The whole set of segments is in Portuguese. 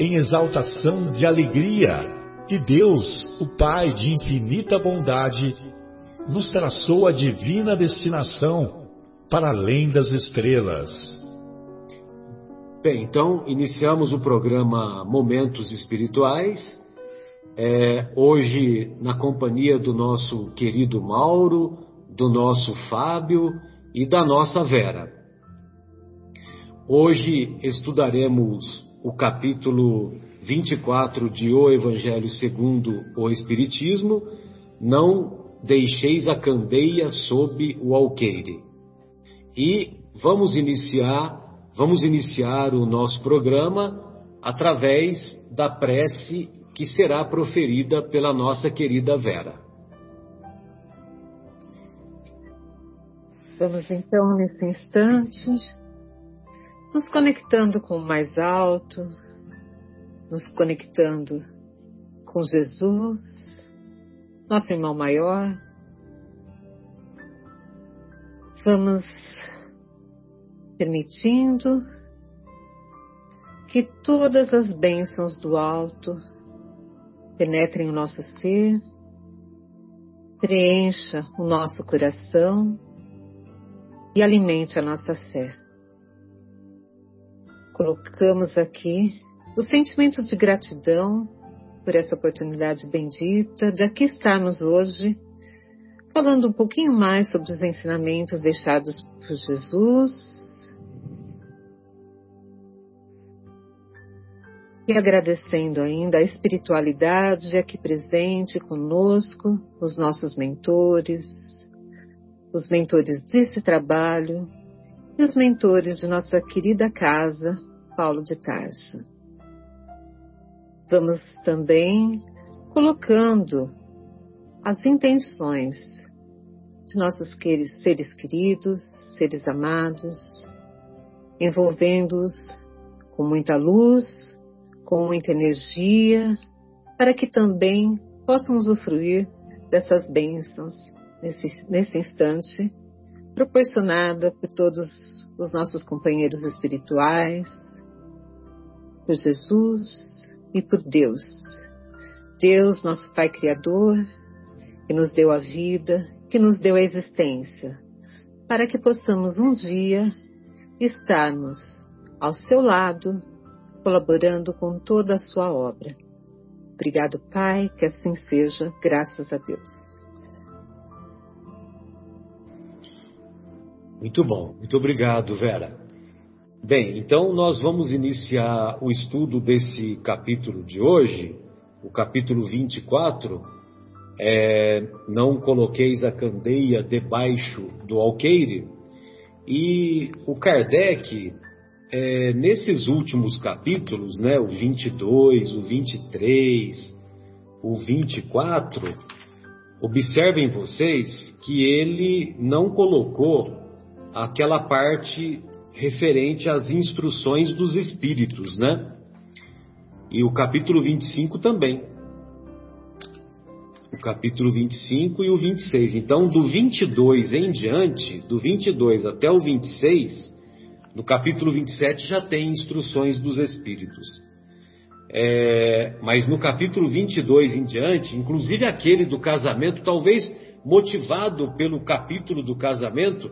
em exaltação de alegria, que Deus, o Pai de infinita bondade, nos traçou a divina destinação para além das estrelas. Bem, então iniciamos o programa Momentos Espirituais é, hoje, na companhia do nosso querido Mauro, do nosso Fábio e da nossa Vera. Hoje estudaremos o capítulo 24 de O Evangelho segundo o Espiritismo, Não deixeis a candeia sob o alqueire. E vamos iniciar, vamos iniciar o nosso programa através da prece que será proferida pela nossa querida Vera. Vamos então, nesse instante, nos conectando com o mais alto, nos conectando com Jesus, nosso irmão maior. Vamos permitindo que todas as bênçãos do alto penetre o nosso ser, preencha o nosso coração e alimente a nossa fé. Colocamos aqui o sentimento de gratidão por essa oportunidade bendita de aqui estarmos hoje falando um pouquinho mais sobre os ensinamentos deixados por Jesus. E agradecendo ainda a espiritualidade aqui presente conosco, os nossos mentores, os mentores desse trabalho e os mentores de nossa querida casa, Paulo de Tarso. Vamos também colocando as intenções de nossos seres queridos, seres amados, envolvendo-os com muita luz, com muita energia, para que também possam usufruir dessas bênçãos nesse, nesse instante, proporcionada por todos os nossos companheiros espirituais, por Jesus e por Deus. Deus, nosso Pai Criador, que nos deu a vida, que nos deu a existência, para que possamos um dia estarmos ao seu lado colaborando com toda a sua obra. Obrigado, Pai, que assim seja, graças a Deus. Muito bom, muito obrigado, Vera. Bem, então nós vamos iniciar o estudo desse capítulo de hoje, o capítulo 24. É, não coloqueis a candeia debaixo do alqueire. E o Kardec é, nesses últimos capítulos, né, o 22, o 23, o 24, observem vocês que ele não colocou aquela parte referente às instruções dos espíritos, né? E o capítulo 25 também. O capítulo 25 e o 26. Então, do 22 em diante, do 22 até o 26, no capítulo 27 já tem instruções dos Espíritos. É, mas no capítulo 22 em diante, inclusive aquele do casamento, talvez motivado pelo capítulo do casamento,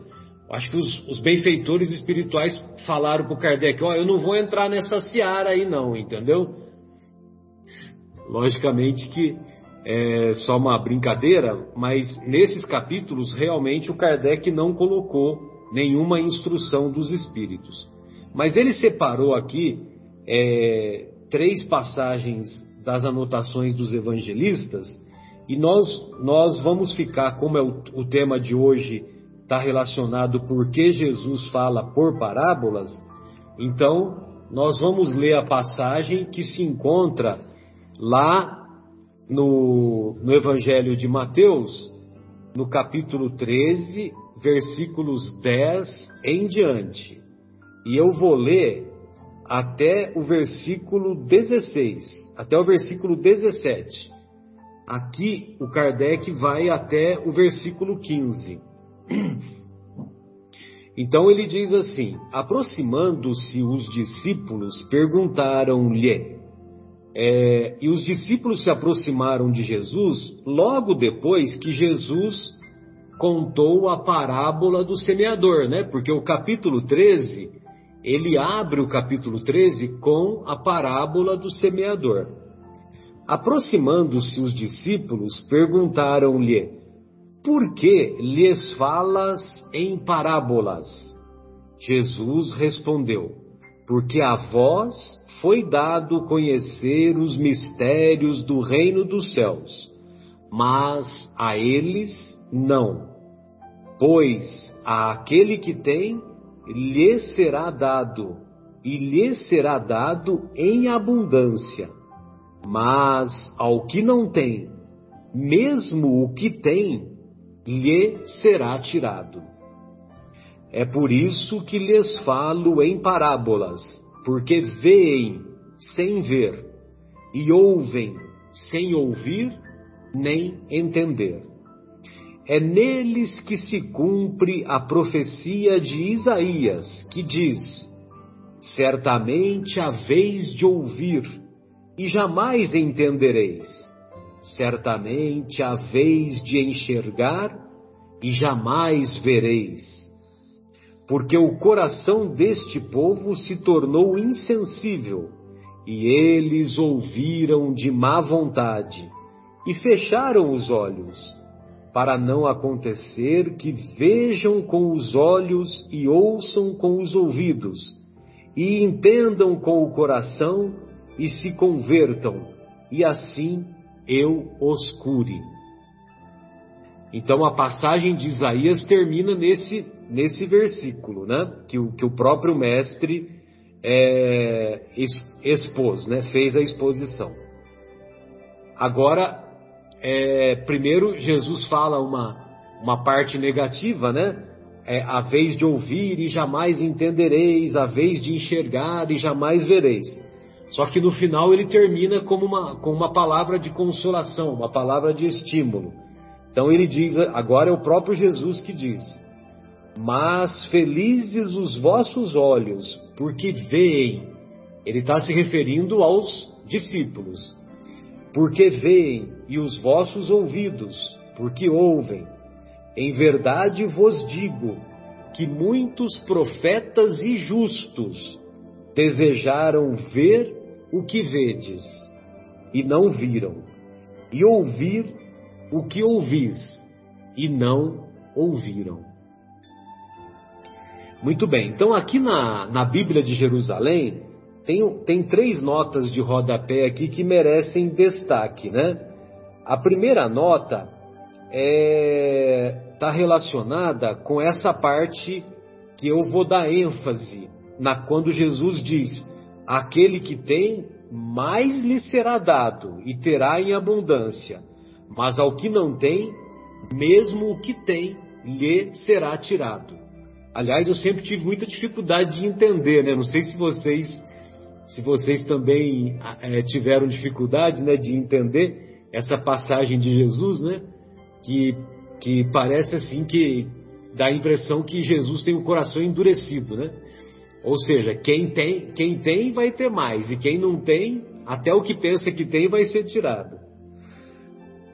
acho que os, os benfeitores espirituais falaram para o Kardec: Ó, oh, eu não vou entrar nessa seara aí, não, entendeu? Logicamente que é só uma brincadeira, mas nesses capítulos realmente o Kardec não colocou nenhuma instrução dos espíritos. Mas ele separou aqui é, três passagens das anotações dos evangelistas e nós, nós vamos ficar, como é o, o tema de hoje, está relacionado por que Jesus fala por parábolas, então nós vamos ler a passagem que se encontra lá no, no Evangelho de Mateus, no capítulo 13, versículos 10 em diante. E eu vou ler até o versículo 16, até o versículo 17. Aqui o Kardec vai até o versículo 15. Então ele diz assim: aproximando-se os discípulos, perguntaram-lhe. É, e os discípulos se aproximaram de Jesus logo depois que Jesus contou a parábola do semeador, né? Porque o capítulo 13, ele abre o capítulo 13 com a parábola do semeador. Aproximando-se os discípulos, perguntaram-lhe: Por que lhes falas em parábolas? Jesus respondeu: Porque a vós foi dado conhecer os mistérios do reino dos céus, mas a eles não. Pois a aquele que tem, lhe será dado, e lhe será dado em abundância. Mas ao que não tem, mesmo o que tem, lhe será tirado. É por isso que lhes falo em parábolas, porque veem sem ver, e ouvem sem ouvir nem entender. É neles que se cumpre a profecia de Isaías, que diz: Certamente a de ouvir, e jamais entendereis. Certamente a vez de enxergar, e jamais vereis. Porque o coração deste povo se tornou insensível, e eles ouviram de má vontade, e fecharam os olhos para não acontecer que vejam com os olhos e ouçam com os ouvidos, e entendam com o coração e se convertam, e assim eu os cure. Então a passagem de Isaías termina nesse, nesse versículo, né? Que o, que o próprio mestre é, expôs, né? Fez a exposição. Agora é, primeiro Jesus fala uma, uma parte negativa, né? É, a vez de ouvir e jamais entendereis, a vez de enxergar e jamais vereis. Só que no final ele termina como uma, com uma palavra de consolação, uma palavra de estímulo. Então ele diz, agora é o próprio Jesus que diz: Mas felizes os vossos olhos, porque veem. Ele está se referindo aos discípulos porque veem, e os vossos ouvidos, porque ouvem. Em verdade vos digo que muitos profetas e justos desejaram ver o que vedes, e não viram, e ouvir o que ouvis, e não ouviram. Muito bem, então aqui na, na Bíblia de Jerusalém, tem, tem três notas de rodapé aqui que merecem destaque, né? A primeira nota está é, tá relacionada com essa parte que eu vou dar ênfase na quando Jesus diz: aquele que tem, mais lhe será dado e terá em abundância, mas ao que não tem, mesmo o que tem, lhe será tirado. Aliás, eu sempre tive muita dificuldade de entender, né? Não sei se vocês se vocês também é, tiveram dificuldades né, de entender essa passagem de Jesus, né, que, que parece assim que dá a impressão que Jesus tem o coração endurecido, né? Ou seja, quem tem, quem tem vai ter mais, e quem não tem, até o que pensa que tem vai ser tirado.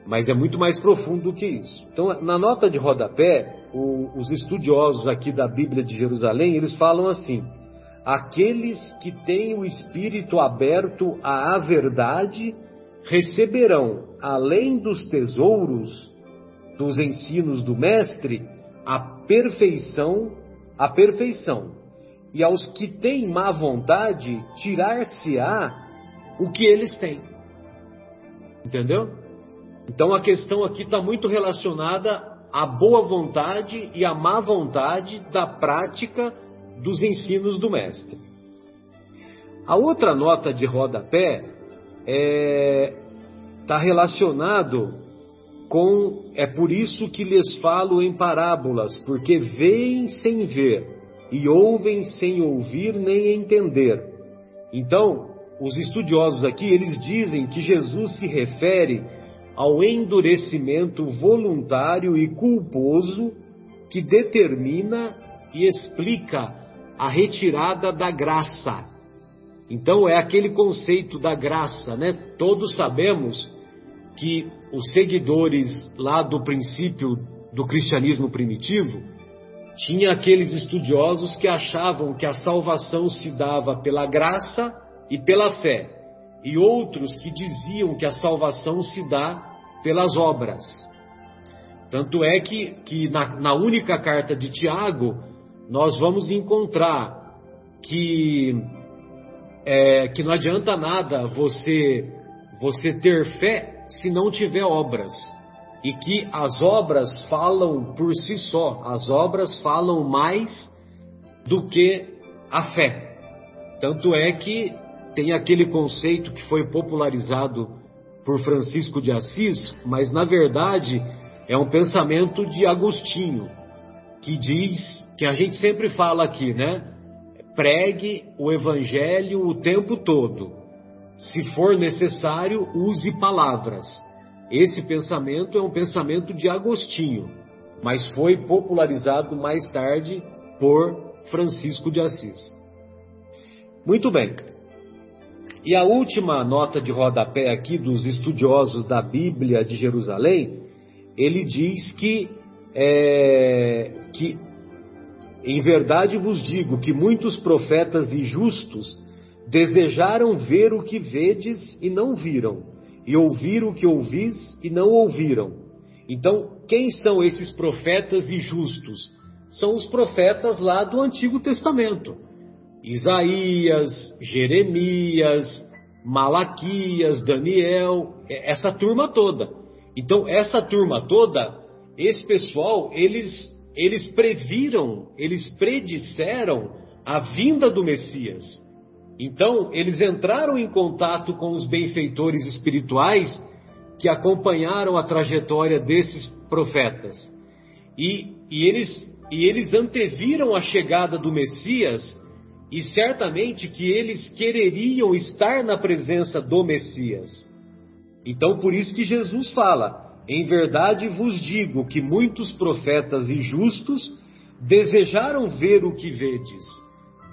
Mas é muito mais profundo do que isso. Então, na nota de rodapé, o, os estudiosos aqui da Bíblia de Jerusalém, eles falam assim: aqueles que têm o espírito aberto à verdade receberão, além dos tesouros dos ensinos do mestre, a perfeição, a perfeição. E aos que têm má vontade, tirar-se-á o que eles têm. Entendeu? Então a questão aqui está muito relacionada à boa vontade e à má vontade da prática dos ensinos do mestre. A outra nota de rodapé está é, tá relacionado com é por isso que lhes falo em parábolas, porque veem sem ver e ouvem sem ouvir nem entender. Então, os estudiosos aqui, eles dizem que Jesus se refere ao endurecimento voluntário e culposo que determina e explica a retirada da graça. Então é aquele conceito da graça, né? Todos sabemos que os seguidores lá do princípio do cristianismo primitivo tinha aqueles estudiosos que achavam que a salvação se dava pela graça e pela fé, e outros que diziam que a salvação se dá pelas obras. Tanto é que, que na, na única carta de Tiago, nós vamos encontrar que, é, que não adianta nada você, você ter fé se não tiver obras. E que as obras falam por si só, as obras falam mais do que a fé. Tanto é que tem aquele conceito que foi popularizado por Francisco de Assis, mas na verdade é um pensamento de Agostinho, que diz que a gente sempre fala aqui, né? Pregue o evangelho o tempo todo. Se for necessário, use palavras. Esse pensamento é um pensamento de Agostinho, mas foi popularizado mais tarde por Francisco de Assis. Muito bem. E a última nota de rodapé aqui dos estudiosos da Bíblia de Jerusalém, ele diz que, é, que em verdade vos digo que muitos profetas e justos desejaram ver o que vedes e não viram, e ouvir o que ouvis e não ouviram. Então, quem são esses profetas e justos? São os profetas lá do Antigo Testamento. Isaías, Jeremias, Malaquias, Daniel, é, essa turma toda. Então, essa turma toda, esse pessoal, eles, eles previram, eles predisseram a vinda do Messias. Então, eles entraram em contato com os benfeitores espirituais que acompanharam a trajetória desses profetas. E, e, eles, e eles anteviram a chegada do Messias e certamente que eles quereriam estar na presença do Messias. Então, por isso que Jesus fala: Em verdade vos digo que muitos profetas e justos desejaram ver o que vedes,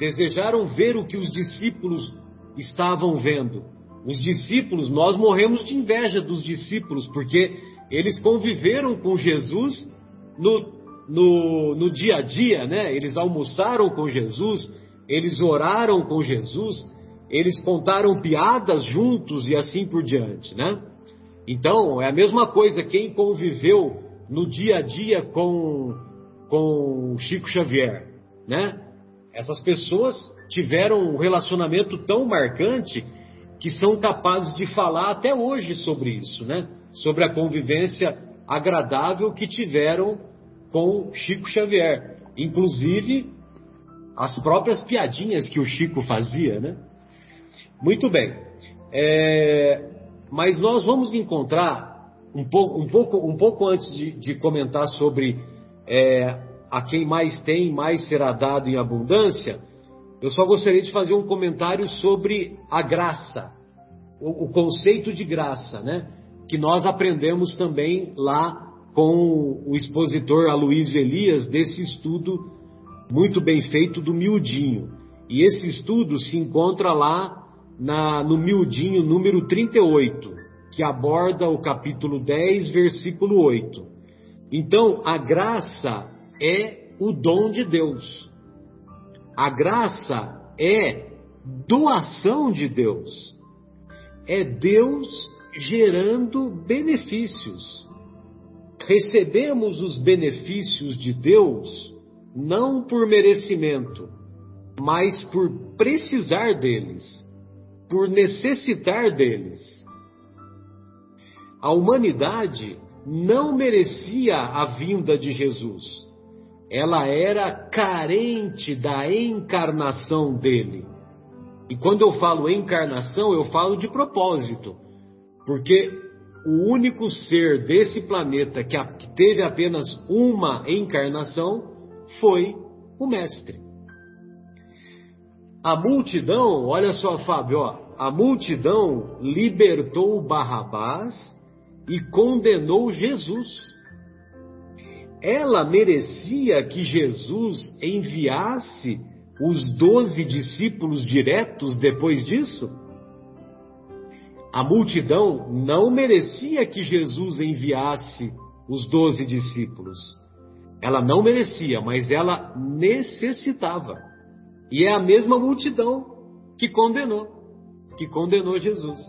desejaram ver o que os discípulos estavam vendo. Os discípulos, nós morremos de inveja dos discípulos, porque eles conviveram com Jesus no, no, no dia a dia, né? Eles almoçaram com Jesus, eles oraram com Jesus, eles contaram piadas juntos e assim por diante, né? Então, é a mesma coisa quem conviveu no dia a dia com, com Chico Xavier, né? Essas pessoas tiveram um relacionamento tão marcante que são capazes de falar até hoje sobre isso, né? Sobre a convivência agradável que tiveram com Chico Xavier. Inclusive, as próprias piadinhas que o Chico fazia, né? Muito bem. É, mas nós vamos encontrar um pouco, um pouco, um pouco antes de, de comentar sobre é, a quem mais tem, mais será dado em abundância. Eu só gostaria de fazer um comentário sobre a graça, o, o conceito de graça, né? Que nós aprendemos também lá com o expositor Aloysio Elias desse estudo muito bem feito do miudinho. E esse estudo se encontra lá na, no miudinho número 38, que aborda o capítulo 10, versículo 8. Então, a graça é o dom de Deus. A graça é doação de Deus. É Deus gerando benefícios. Recebemos os benefícios de Deus não por merecimento, mas por precisar deles, por necessitar deles. A humanidade não merecia a vinda de Jesus. Ela era carente da encarnação dele. E quando eu falo encarnação, eu falo de propósito, porque o único ser desse planeta que, teve apenas uma encarnação foi o Mestre. A multidão, olha só, Fábio, ó, a multidão libertou Barrabás e condenou Jesus. Ela merecia que Jesus enviasse os doze discípulos diretos depois disso? A multidão não merecia que Jesus enviasse os doze discípulos. Ela não merecia, mas ela necessitava. E é a mesma multidão que condenou, que condenou Jesus.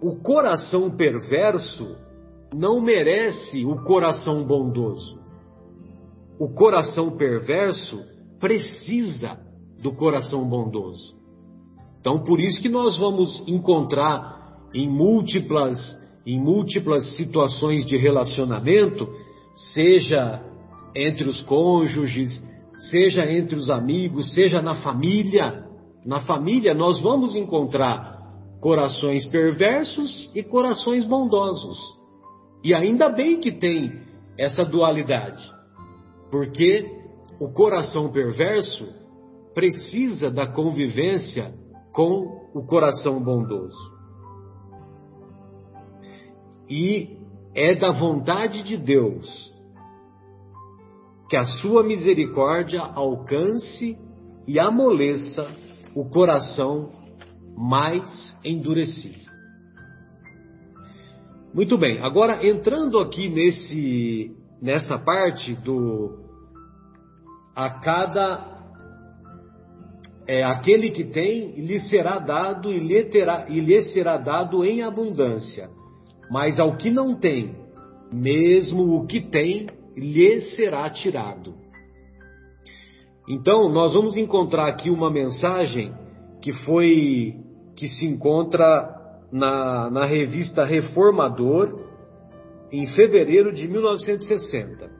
O coração perverso não merece o coração bondoso. O coração perverso precisa do coração bondoso. Então, por isso que nós vamos encontrar em múltiplas, em múltiplas situações de relacionamento, seja entre os cônjuges, seja entre os amigos, seja na família. Na família nós vamos encontrar corações perversos e corações bondosos. E ainda bem que tem essa dualidade, porque o coração perverso precisa da convivência com o coração bondoso. E é da vontade de Deus que a sua misericórdia alcance e amoleça o coração mais endurecido. Muito bem, agora entrando aqui nesse nessa parte do a cada é, aquele que tem lhe será dado e lhe, terá, e lhe será dado em abundância, mas ao que não tem, mesmo o que tem lhe será tirado. Então, nós vamos encontrar aqui uma mensagem que foi que se encontra na, na revista Reformador em fevereiro de 1960.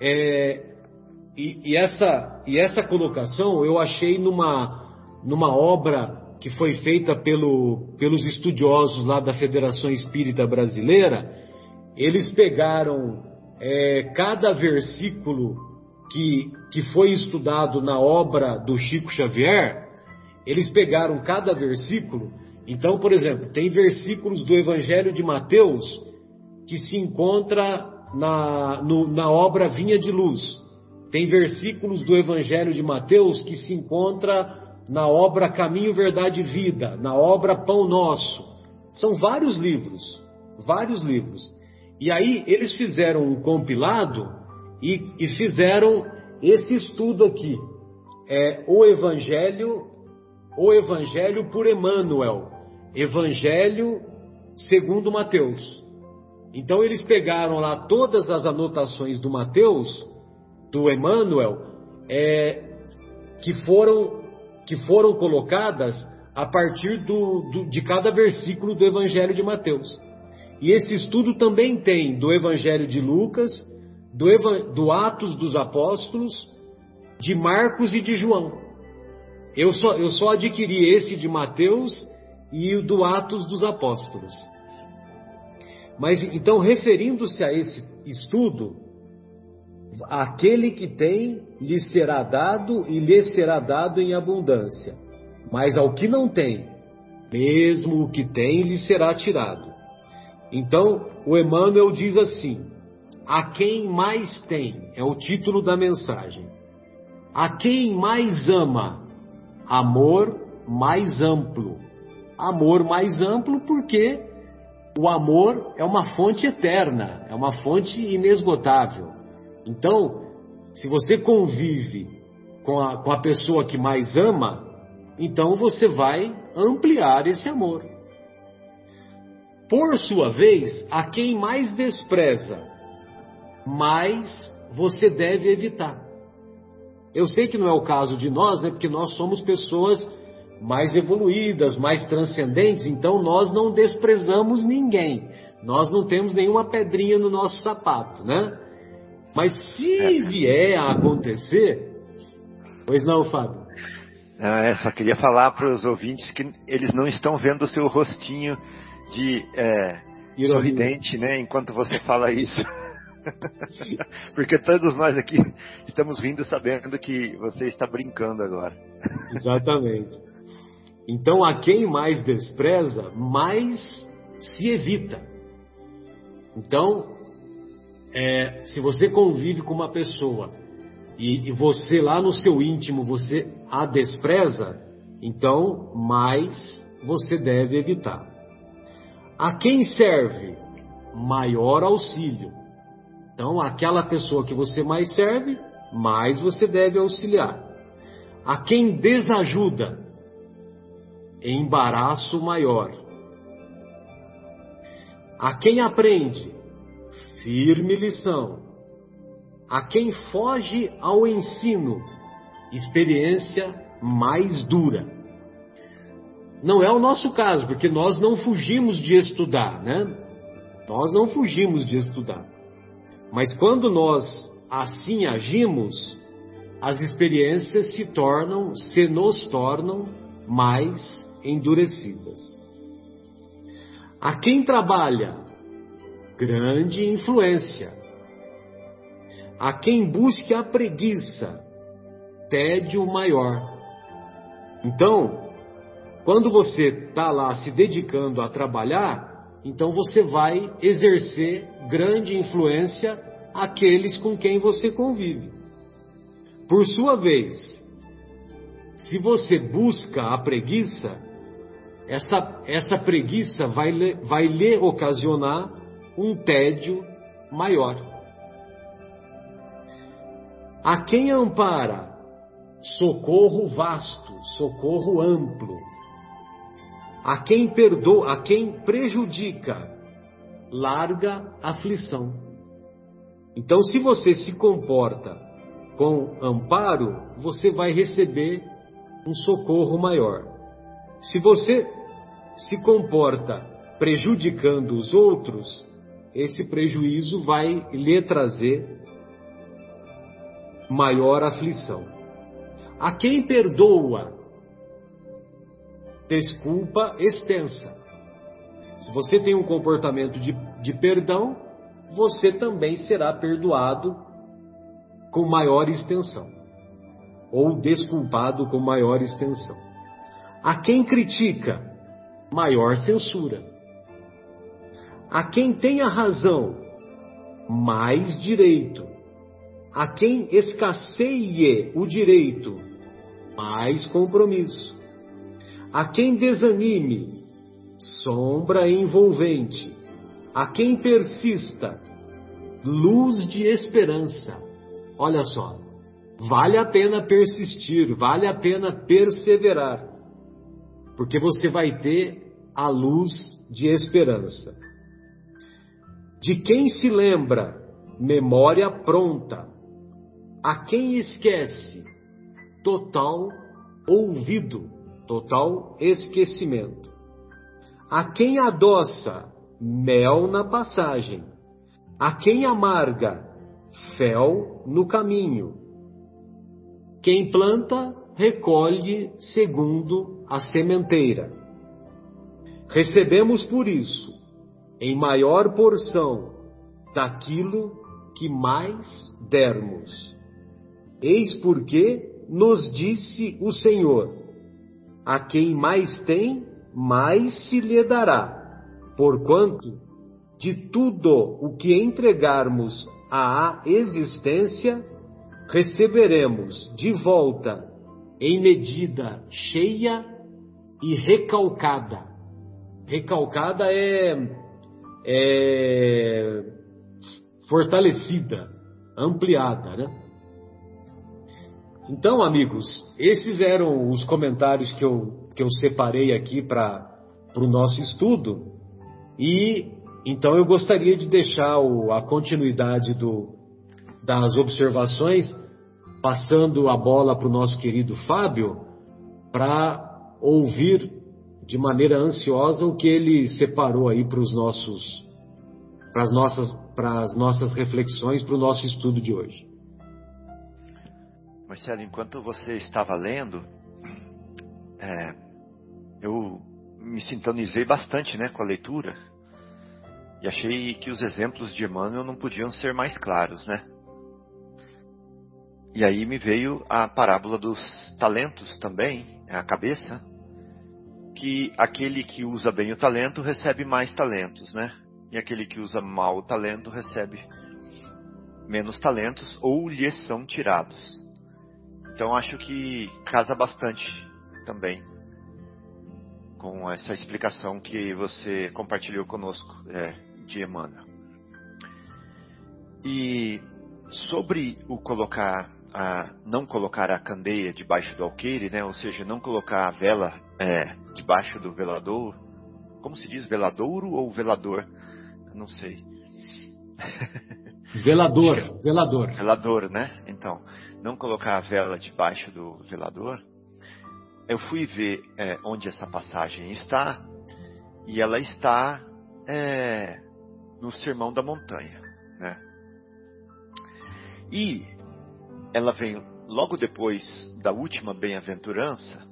É, e, e, essa, e essa colocação eu achei numa, numa obra que foi feita pelo, pelos estudiosos lá da Federação Espírita Brasileira. Eles pegaram é, cada versículo que, que foi estudado na obra do Chico Xavier eles pegaram cada versículo. Então, por exemplo, tem versículos do Evangelho de Mateus que se encontra na, no, na obra Vinha de Luz. Tem versículos do Evangelho de Mateus que se encontra na obra Caminho, Verdade e Vida, na obra Pão Nosso. São vários livros, vários livros. E aí eles fizeram um compilado e, e fizeram esse estudo aqui. É o Evangelho o Evangelho por Emmanuel, Evangelho segundo Mateus. Então eles pegaram lá todas as anotações do Mateus, do Emmanuel, é, que foram que foram colocadas a partir do, do, de cada versículo do Evangelho de Mateus. E esse estudo também tem do Evangelho de Lucas, do, do Atos dos Apóstolos, de Marcos e de João. Eu só, eu só adquiri esse de Mateus e o do Atos dos Apóstolos. Mas então, referindo-se a esse estudo, aquele que tem lhe será dado e lhe será dado em abundância, mas ao que não tem, mesmo o que tem lhe será tirado. Então, o Emmanuel diz assim: A quem mais tem, é o título da mensagem. A quem mais ama, amor mais amplo. Amor mais amplo porque o amor é uma fonte eterna, é uma fonte inesgotável. Então, se você convive com a, com a pessoa que mais ama, então você vai ampliar esse amor. Por sua vez, a quem mais despreza, mais você deve evitar. Eu sei que não é o caso de nós, né? Porque nós somos pessoas mais evoluídas, mais transcendentes, então nós não desprezamos ninguém. Nós não temos nenhuma pedrinha no nosso sapato, né? Mas se é. vier a acontecer, pois não, Fábio? Ah, só queria falar para os ouvintes que eles não estão vendo o seu rostinho de é, sorridente, né? Enquanto você fala isso. Porque todos nós aqui estamos rindo sabendo que você está brincando agora. Exatamente. Então, a quem mais despreza, mais se evita. Então, é, se você convive com uma pessoa e, e você lá no seu íntimo você a despreza, então mais você deve evitar. A quem serve maior auxílio. Então, aquela pessoa que você mais serve, mais você deve auxiliar. A quem desajuda, embaraço maior. A quem aprende, firme lição. A quem foge ao ensino, experiência mais dura. Não é o nosso caso, porque nós não fugimos de estudar, né? Nós não fugimos de estudar. Mas quando nós assim agimos, as experiências se tornam, se nos tornam mais endurecidas. A quem trabalha, grande influência. A quem busque a preguiça, tédio maior. Então, quando você está lá se dedicando a trabalhar, então você vai exercer grande influência àqueles com quem você convive. Por sua vez, se você busca a preguiça, essa, essa preguiça vai, vai lhe ocasionar um tédio maior. A quem ampara, socorro vasto, socorro amplo. A quem perdoa, a quem prejudica, larga aflição. Então, se você se comporta com amparo, você vai receber um socorro maior. Se você se comporta prejudicando os outros, esse prejuízo vai lhe trazer maior aflição. A quem perdoa, desculpa extensa. Se você tem um comportamento de, de perdão, você também será perdoado com maior extensão ou desculpado com maior extensão. A quem critica, maior censura. A quem tem a razão, mais direito. A quem escasseie o direito, mais compromisso. A quem desanime, sombra envolvente. A quem persista, luz de esperança. Olha só, Vale a pena persistir, vale a pena perseverar, porque você vai ter a luz de esperança. De quem se lembra, memória pronta. A quem esquece, total ouvido, total esquecimento. A quem adoça, mel na passagem. A quem amarga, fel no caminho. Quem planta, recolhe segundo a sementeira. Recebemos por isso, em maior porção, daquilo que mais dermos. Eis porque nos disse o Senhor: a quem mais tem, mais se lhe dará, porquanto de tudo o que entregarmos à existência, receberemos de volta em medida cheia e recalcada. Recalcada é, é fortalecida, ampliada, né? Então, amigos, esses eram os comentários que eu, que eu separei aqui para o nosso estudo. E então eu gostaria de deixar o, a continuidade do, das observações, passando a bola para o nosso querido Fábio, para ouvir de maneira ansiosa o que ele separou aí para os nossos, para as nossas, para as nossas reflexões, para o nosso estudo de hoje. Marcelo, enquanto você estava lendo, é, eu me sintonizei bastante né, com a leitura e achei que os exemplos de Emmanuel não podiam ser mais claros, né? E aí me veio a parábola dos talentos também, é a cabeça, que aquele que usa bem o talento recebe mais talentos, né? E aquele que usa mal o talento recebe menos talentos ou lhes são tirados. Então acho que casa bastante também com essa explicação que você compartilhou conosco é, de Emmanuel. E sobre o colocar a, não colocar a candeia debaixo do alqueire, né? Ou seja, não colocar a vela é, debaixo do velador. Como se diz, veladouro ou velador? não sei. Velador, velador. Velador, né? Então, não colocar a vela debaixo do velador. Eu fui ver é, onde essa passagem está e ela está é, no Sermão da Montanha, né? E ela vem logo depois da última bem-aventurança,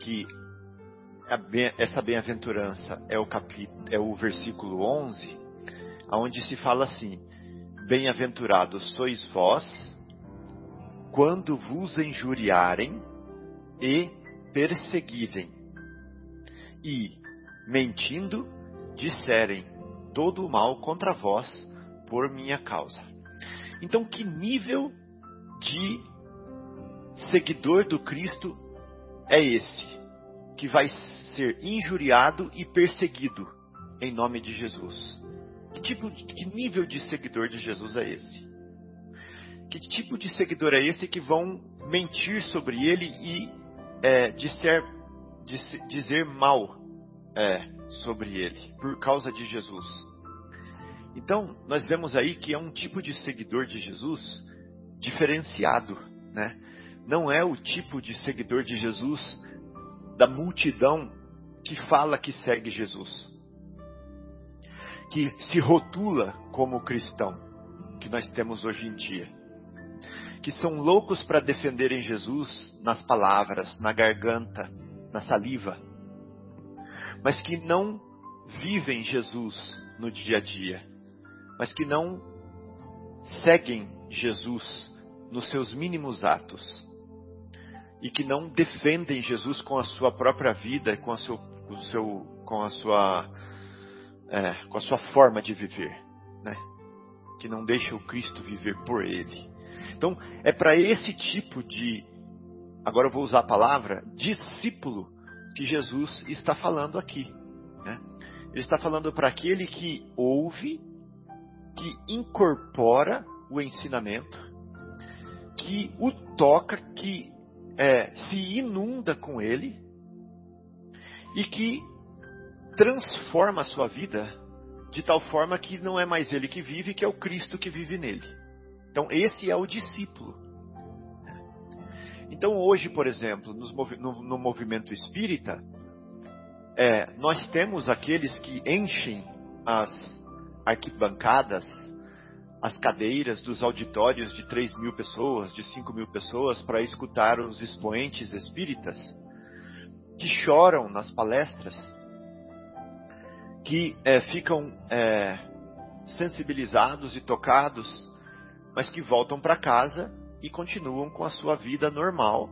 que essa bem-aventurança é o capítulo, é o versículo 11, aonde se fala assim: Bem-aventurados sois vós quando vos injuriarem e perseguirem e mentindo disserem todo o mal contra vós por minha causa. Então, que nível de seguidor do Cristo é esse que vai ser injuriado e perseguido em nome de Jesus? Que tipo, que nível de seguidor de Jesus é esse? Que tipo de seguidor é esse que vão mentir sobre ele e é, dizer, dizer mal é, sobre ele por causa de Jesus? Então, nós vemos aí que é um tipo de seguidor de Jesus diferenciado, né? Não é o tipo de seguidor de Jesus da multidão que fala que segue Jesus, que se rotula como cristão, que nós temos hoje em dia, que são loucos para defenderem Jesus nas palavras, na garganta, na saliva, mas que não vivem Jesus no dia a dia, mas que não seguem Jesus nos seus mínimos atos e que não defendem Jesus com a sua própria vida, com a, seu, com, seu, com a sua é, com a sua forma de viver, né? Que não deixa o Cristo viver por ele. Então é para esse tipo de agora eu vou usar a palavra discípulo que Jesus está falando aqui. Né? Ele está falando para aquele que ouve, que incorpora o ensinamento que o toca, que é, se inunda com ele e que transforma a sua vida de tal forma que não é mais ele que vive, que é o Cristo que vive nele. Então, esse é o discípulo. Então, hoje, por exemplo, no, movimento espírita, é, nós temos aqueles que enchem as arquibancadas as cadeiras dos auditórios de 3 mil pessoas, de 5 mil pessoas, para escutar os expoentes espíritas, que choram nas palestras, que é, ficam é, sensibilizados e tocados, mas que voltam para casa e continuam com a sua vida normal,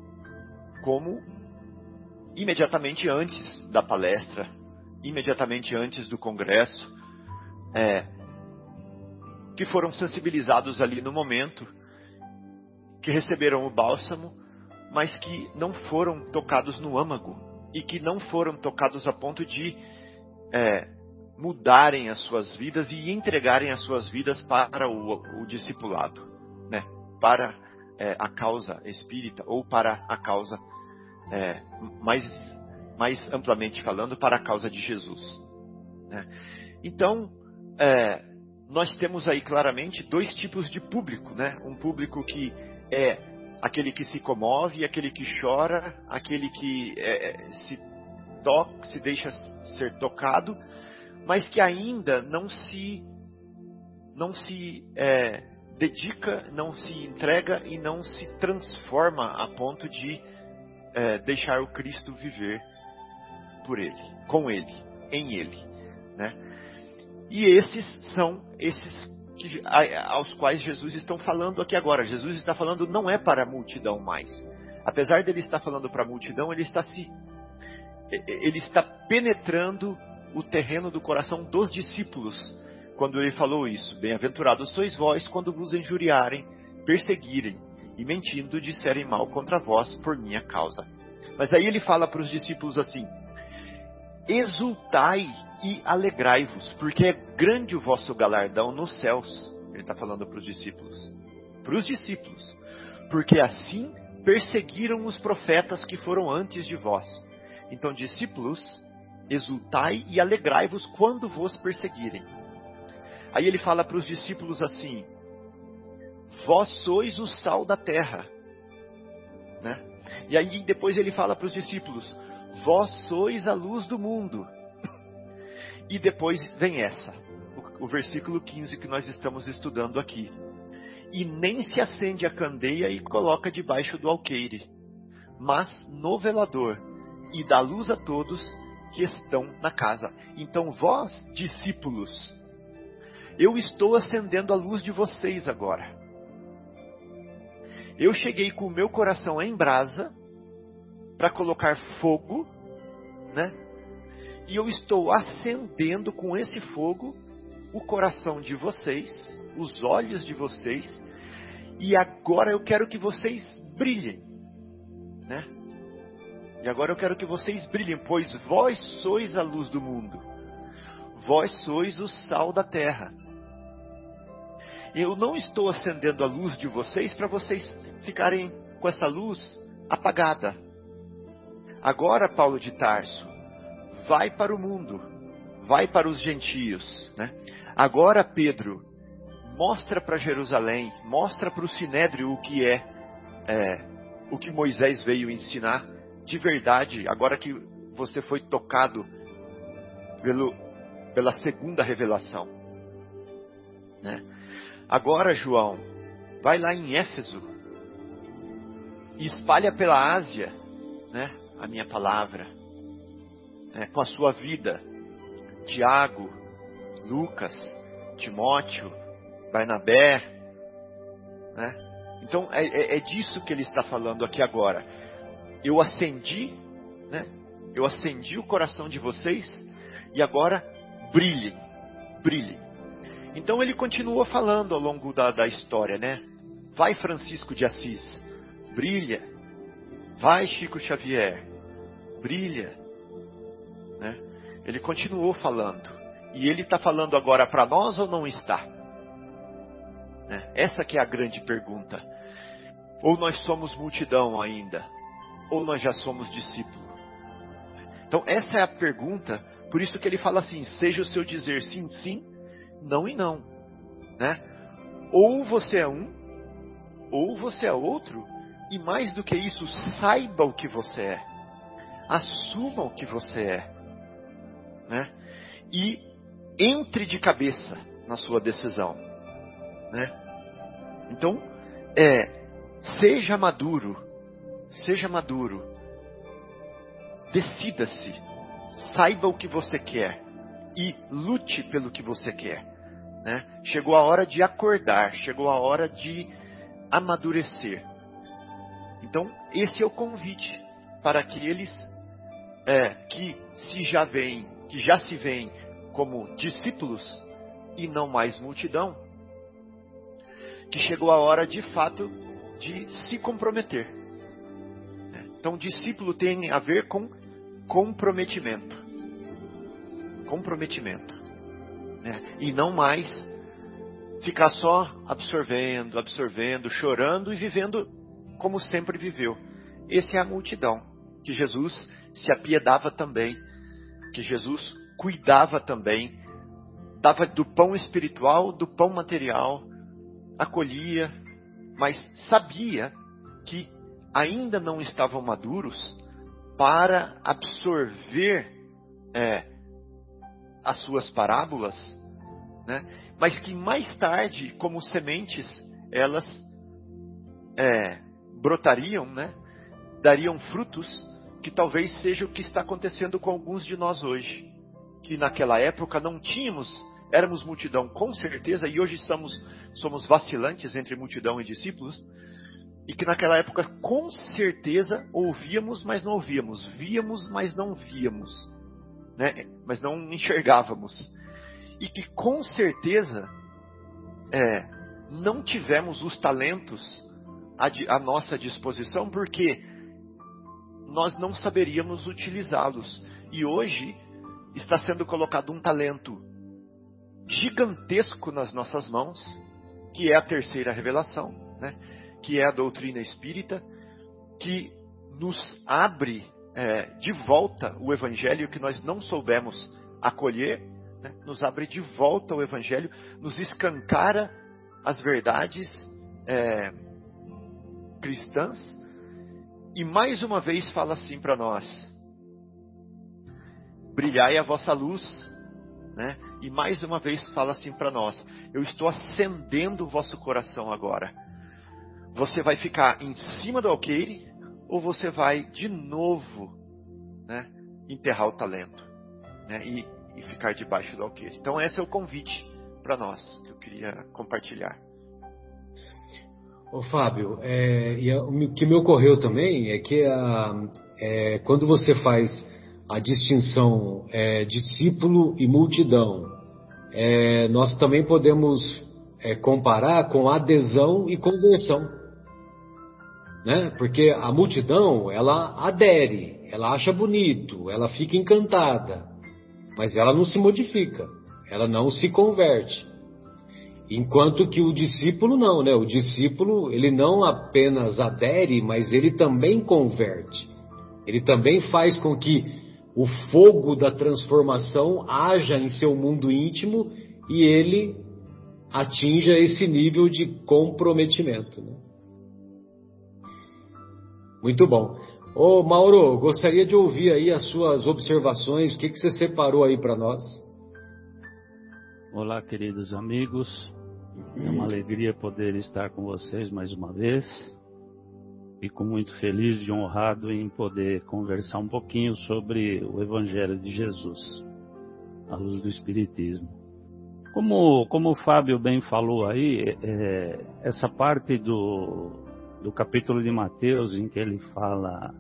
como imediatamente antes da palestra, imediatamente antes do congresso. É, que foram sensibilizados ali no momento, que receberam o bálsamo, mas que não foram tocados no âmago e que não foram tocados a ponto de é, mudarem as suas vidas e entregarem as suas vidas para o, o discipulado, né? para é, a causa espírita ou para a causa é, mais, mais amplamente falando para a causa de Jesus. Né? Então é, nós temos aí claramente dois tipos de público, né? Um público que é aquele que se comove, aquele que chora, aquele que é, é se toca, se deixa ser tocado, mas que ainda não se não se é, dedica, não se entrega e não se transforma a ponto de é, deixar o Cristo viver por ele, com ele, em ele, né? E esses são esses que, aos quais Jesus está falando aqui agora. Jesus está falando não é para a multidão mais. Apesar dele estar falando para a multidão, ele está se ele está penetrando o terreno do coração dos discípulos quando ele falou isso. Bem-aventurados sois vós quando vos injuriarem, perseguirem e mentindo disserem mal contra vós por minha causa. Mas aí ele fala para os discípulos assim: exultai e alegrai-vos, porque é grande o vosso galardão nos céus. Ele está falando para os discípulos. Para os discípulos. Porque assim perseguiram os profetas que foram antes de vós. Então, discípulos, exultai e alegrai-vos quando vos perseguirem. Aí ele fala para os discípulos assim: Vós sois o sal da terra. Né? E aí depois ele fala para os discípulos: Vós sois a luz do mundo. E depois vem essa, o, o versículo 15 que nós estamos estudando aqui. E nem se acende a candeia e coloca debaixo do alqueire, mas no velador, e dá luz a todos que estão na casa. Então, vós, discípulos, eu estou acendendo a luz de vocês agora. Eu cheguei com o meu coração em brasa para colocar fogo, né? E eu estou acendendo com esse fogo o coração de vocês, os olhos de vocês, e agora eu quero que vocês brilhem, né? E agora eu quero que vocês brilhem, pois vós sois a luz do mundo. Vós sois o sal da terra. Eu não estou acendendo a luz de vocês para vocês ficarem com essa luz apagada. Agora, Paulo de Tarso, vai para o mundo, vai para os gentios. Né? Agora, Pedro, mostra para Jerusalém, mostra para o Sinédrio o que é, é, o que Moisés veio ensinar de verdade, agora que você foi tocado pelo, pela segunda revelação. Né? Agora, João, vai lá em Éfeso e espalha pela Ásia, né? a minha palavra, né, com a sua vida. Tiago, Lucas, Timóteo, Barnabé. Né? Então é, é, é, disso que ele está falando aqui agora. Eu acendi, né? eu acendi o coração de vocês e agora brilhem, brilhem. Então ele continua falando ao longo da, da história, né? Vai Francisco de Assis, brilha. Vai Chico Xavier, brilha. Né? Ele continuou falando. E ele está falando agora para nós ou não está? Né? Essa que é a grande pergunta. Ou nós somos multidão ainda, ou nós já somos discípulo. Então essa é a pergunta, por isso que ele fala assim: seja o seu dizer sim, sim, não e não, né? Ou você é um, ou você é outro, e mais do que isso, saiba o que você é assuma o que você é, né? E entre de cabeça na sua decisão, né? Então, é, seja maduro, seja maduro, decida-se, saiba o que você quer e lute pelo que você quer, né? Chegou a hora de acordar, chegou a hora de amadurecer. Então, esse é o convite para que eles é, que se já vem, que já se veem como discípulos e não mais multidão, que chegou a hora de fato de se comprometer. Então, discípulo tem a ver com comprometimento. Comprometimento. Né? E não mais ficar só absorvendo, absorvendo, chorando e vivendo como sempre viveu. Esse é a multidão, que Jesus se apiedava também, que Jesus cuidava também, dava do pão espiritual, do pão material, acolhia, mas sabia que ainda não estavam maduros para absorver é, as suas parábolas, né? mas que mais tarde, como sementes, elas é, brotariam, né? dariam frutos, que talvez seja o que está acontecendo com alguns de nós hoje. Que naquela época não tínhamos, éramos multidão com certeza, e hoje somos, somos vacilantes entre multidão e discípulos, e que naquela época com certeza ouvíamos, mas não ouvíamos, víamos, mas não víamos né? mas não enxergávamos. E que com certeza é, não tivemos os talentos à, à nossa disposição, porque nós não saberíamos utilizá-los. E hoje está sendo colocado um talento gigantesco nas nossas mãos, que é a terceira revelação, né? Que é a doutrina espírita, que nos abre é, de volta o Evangelho que nós não soubemos acolher, né, nos abre de volta o Evangelho, nos escancara as verdades é, cristãs e mais uma vez fala assim para nós: brilhai a vossa luz, né? E mais uma vez fala assim para nós: eu estou acendendo o vosso coração agora. Você vai ficar em cima do alqueire ou você vai de novo né, enterrar o talento né, e, e ficar debaixo do alqueire. Então, esse é o convite para nós que eu queria compartilhar. Ô Fábio, é, e o que me ocorreu também é que a, é, quando você faz a distinção é, discípulo e multidão, é, nós também podemos é, comparar com adesão e conversão né? Porque a multidão, ela adere, ela acha bonito, ela fica encantada, mas ela não se modifica, ela não se converte. Enquanto que o discípulo não, né? O discípulo, ele não apenas adere, mas ele também converte. Ele também faz com que o fogo da transformação haja em seu mundo íntimo e ele atinja esse nível de comprometimento, né? Muito bom. Ô Mauro, gostaria de ouvir aí as suas observações, o que, que você separou aí para nós? Olá, queridos amigos. É uma alegria poder estar com vocês mais uma vez. Fico muito feliz e honrado em poder conversar um pouquinho sobre o Evangelho de Jesus, à luz do Espiritismo. Como, como o Fábio bem falou aí, é, essa parte do, do capítulo de Mateus em que ele fala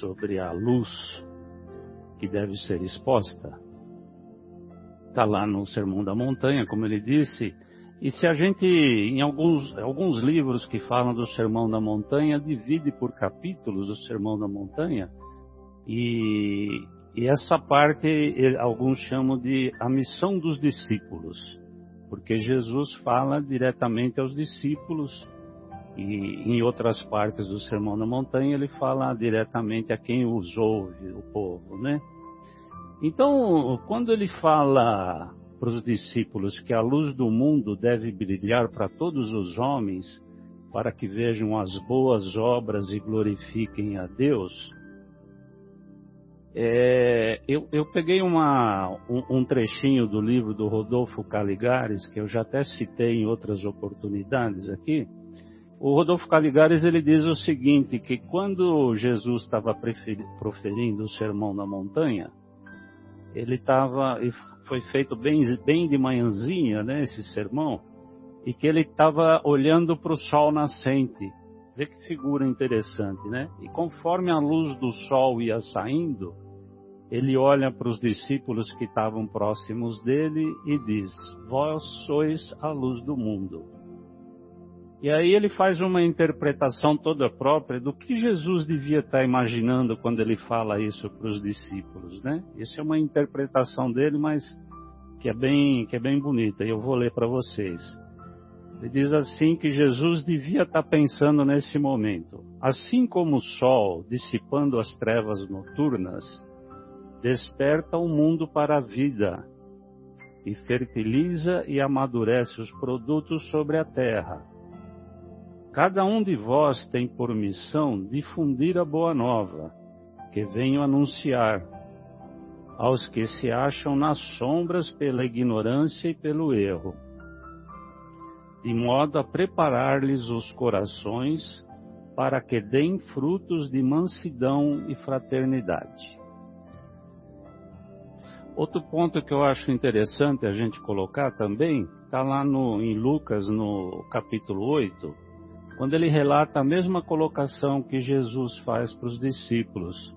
sobre a luz que deve ser exposta. Está lá no Sermão da Montanha, como ele disse. E se a gente, em alguns, alguns livros que falam do Sermão da Montanha, divide por capítulos o Sermão da Montanha, e, e essa parte alguns chamam de a missão dos discípulos, porque Jesus fala diretamente aos discípulos e em outras partes do Sermão da Montanha ele fala diretamente a quem os ouve, o povo, né? Então, quando ele fala para os discípulos que a luz do mundo deve brilhar para todos os homens, para que vejam as boas obras e glorifiquem a Deus, é, eu, eu, peguei uma, um, um, trechinho do livro do Rodolfo Caligares, que eu já até citei em outras oportunidades aqui, o Rodolfo Caligares ele diz o seguinte, que quando Jesus estava proferindo o sermão na montanha, ele estava, e foi feito bem, bem de manhãzinha, né, esse sermão, e que ele estava olhando para o sol nascente. Vê que figura interessante, né? E conforme a luz do sol ia saindo, ele olha para os discípulos que estavam próximos dele e diz: Vós sois a luz do mundo. E aí ele faz uma interpretação toda própria do que Jesus devia estar imaginando quando ele fala isso para os discípulos, né? Isso é uma interpretação dele, mas que é bem, que é bem bonita. E eu vou ler para vocês. Ele diz assim que Jesus devia estar pensando nesse momento. Assim como o sol, dissipando as trevas noturnas, desperta o mundo para a vida e fertiliza e amadurece os produtos sobre a terra. Cada um de vós tem por missão difundir a boa nova, que venho anunciar aos que se acham nas sombras pela ignorância e pelo erro de modo a preparar-lhes os corações para que deem frutos de mansidão e fraternidade. Outro ponto que eu acho interessante a gente colocar também está lá no, em Lucas, no capítulo 8, quando ele relata a mesma colocação que Jesus faz para os discípulos.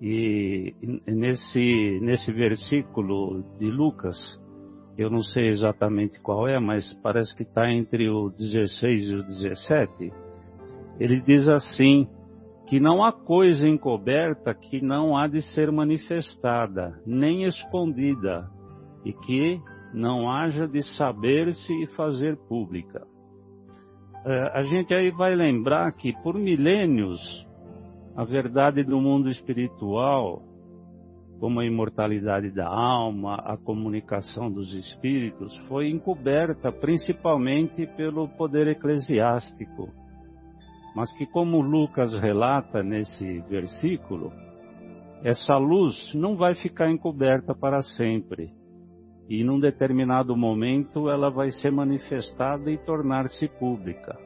E nesse, nesse versículo de Lucas, eu não sei exatamente qual é, mas parece que está entre o 16 e o 17. Ele diz assim: que não há coisa encoberta que não há de ser manifestada, nem escondida, e que não haja de saber-se e fazer pública. É, a gente aí vai lembrar que por milênios a verdade do mundo espiritual como a imortalidade da alma, a comunicação dos espíritos, foi encoberta principalmente pelo poder eclesiástico. Mas que, como Lucas relata nesse versículo, essa luz não vai ficar encoberta para sempre. E num determinado momento ela vai ser manifestada e tornar-se pública.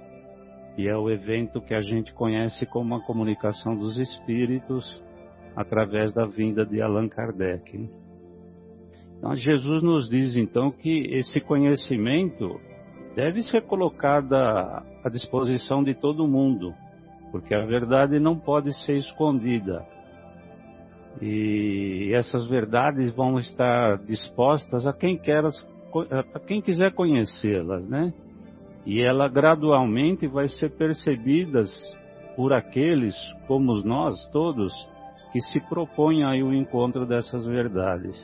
E é o evento que a gente conhece como a comunicação dos espíritos, através da vinda de Allan Kardec. Então, Jesus nos diz então que esse conhecimento deve ser colocado à disposição de todo mundo, porque a verdade não pode ser escondida. E essas verdades vão estar dispostas a quem quer a quem quiser conhecê-las, né? E ela gradualmente vai ser percebidas por aqueles como nós todos que se propõe aí o encontro dessas verdades.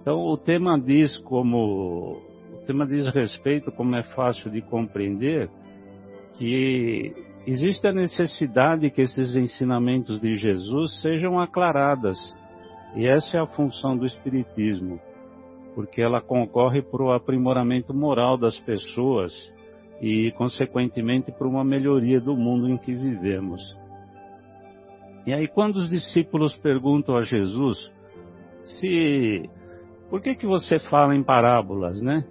Então o tema diz como o tema diz respeito, como é fácil de compreender, que existe a necessidade que esses ensinamentos de Jesus sejam aclaradas. E essa é a função do Espiritismo, porque ela concorre para o aprimoramento moral das pessoas e, consequentemente, para uma melhoria do mundo em que vivemos. E aí quando os discípulos perguntam a Jesus se por que que você fala em parábolas, né?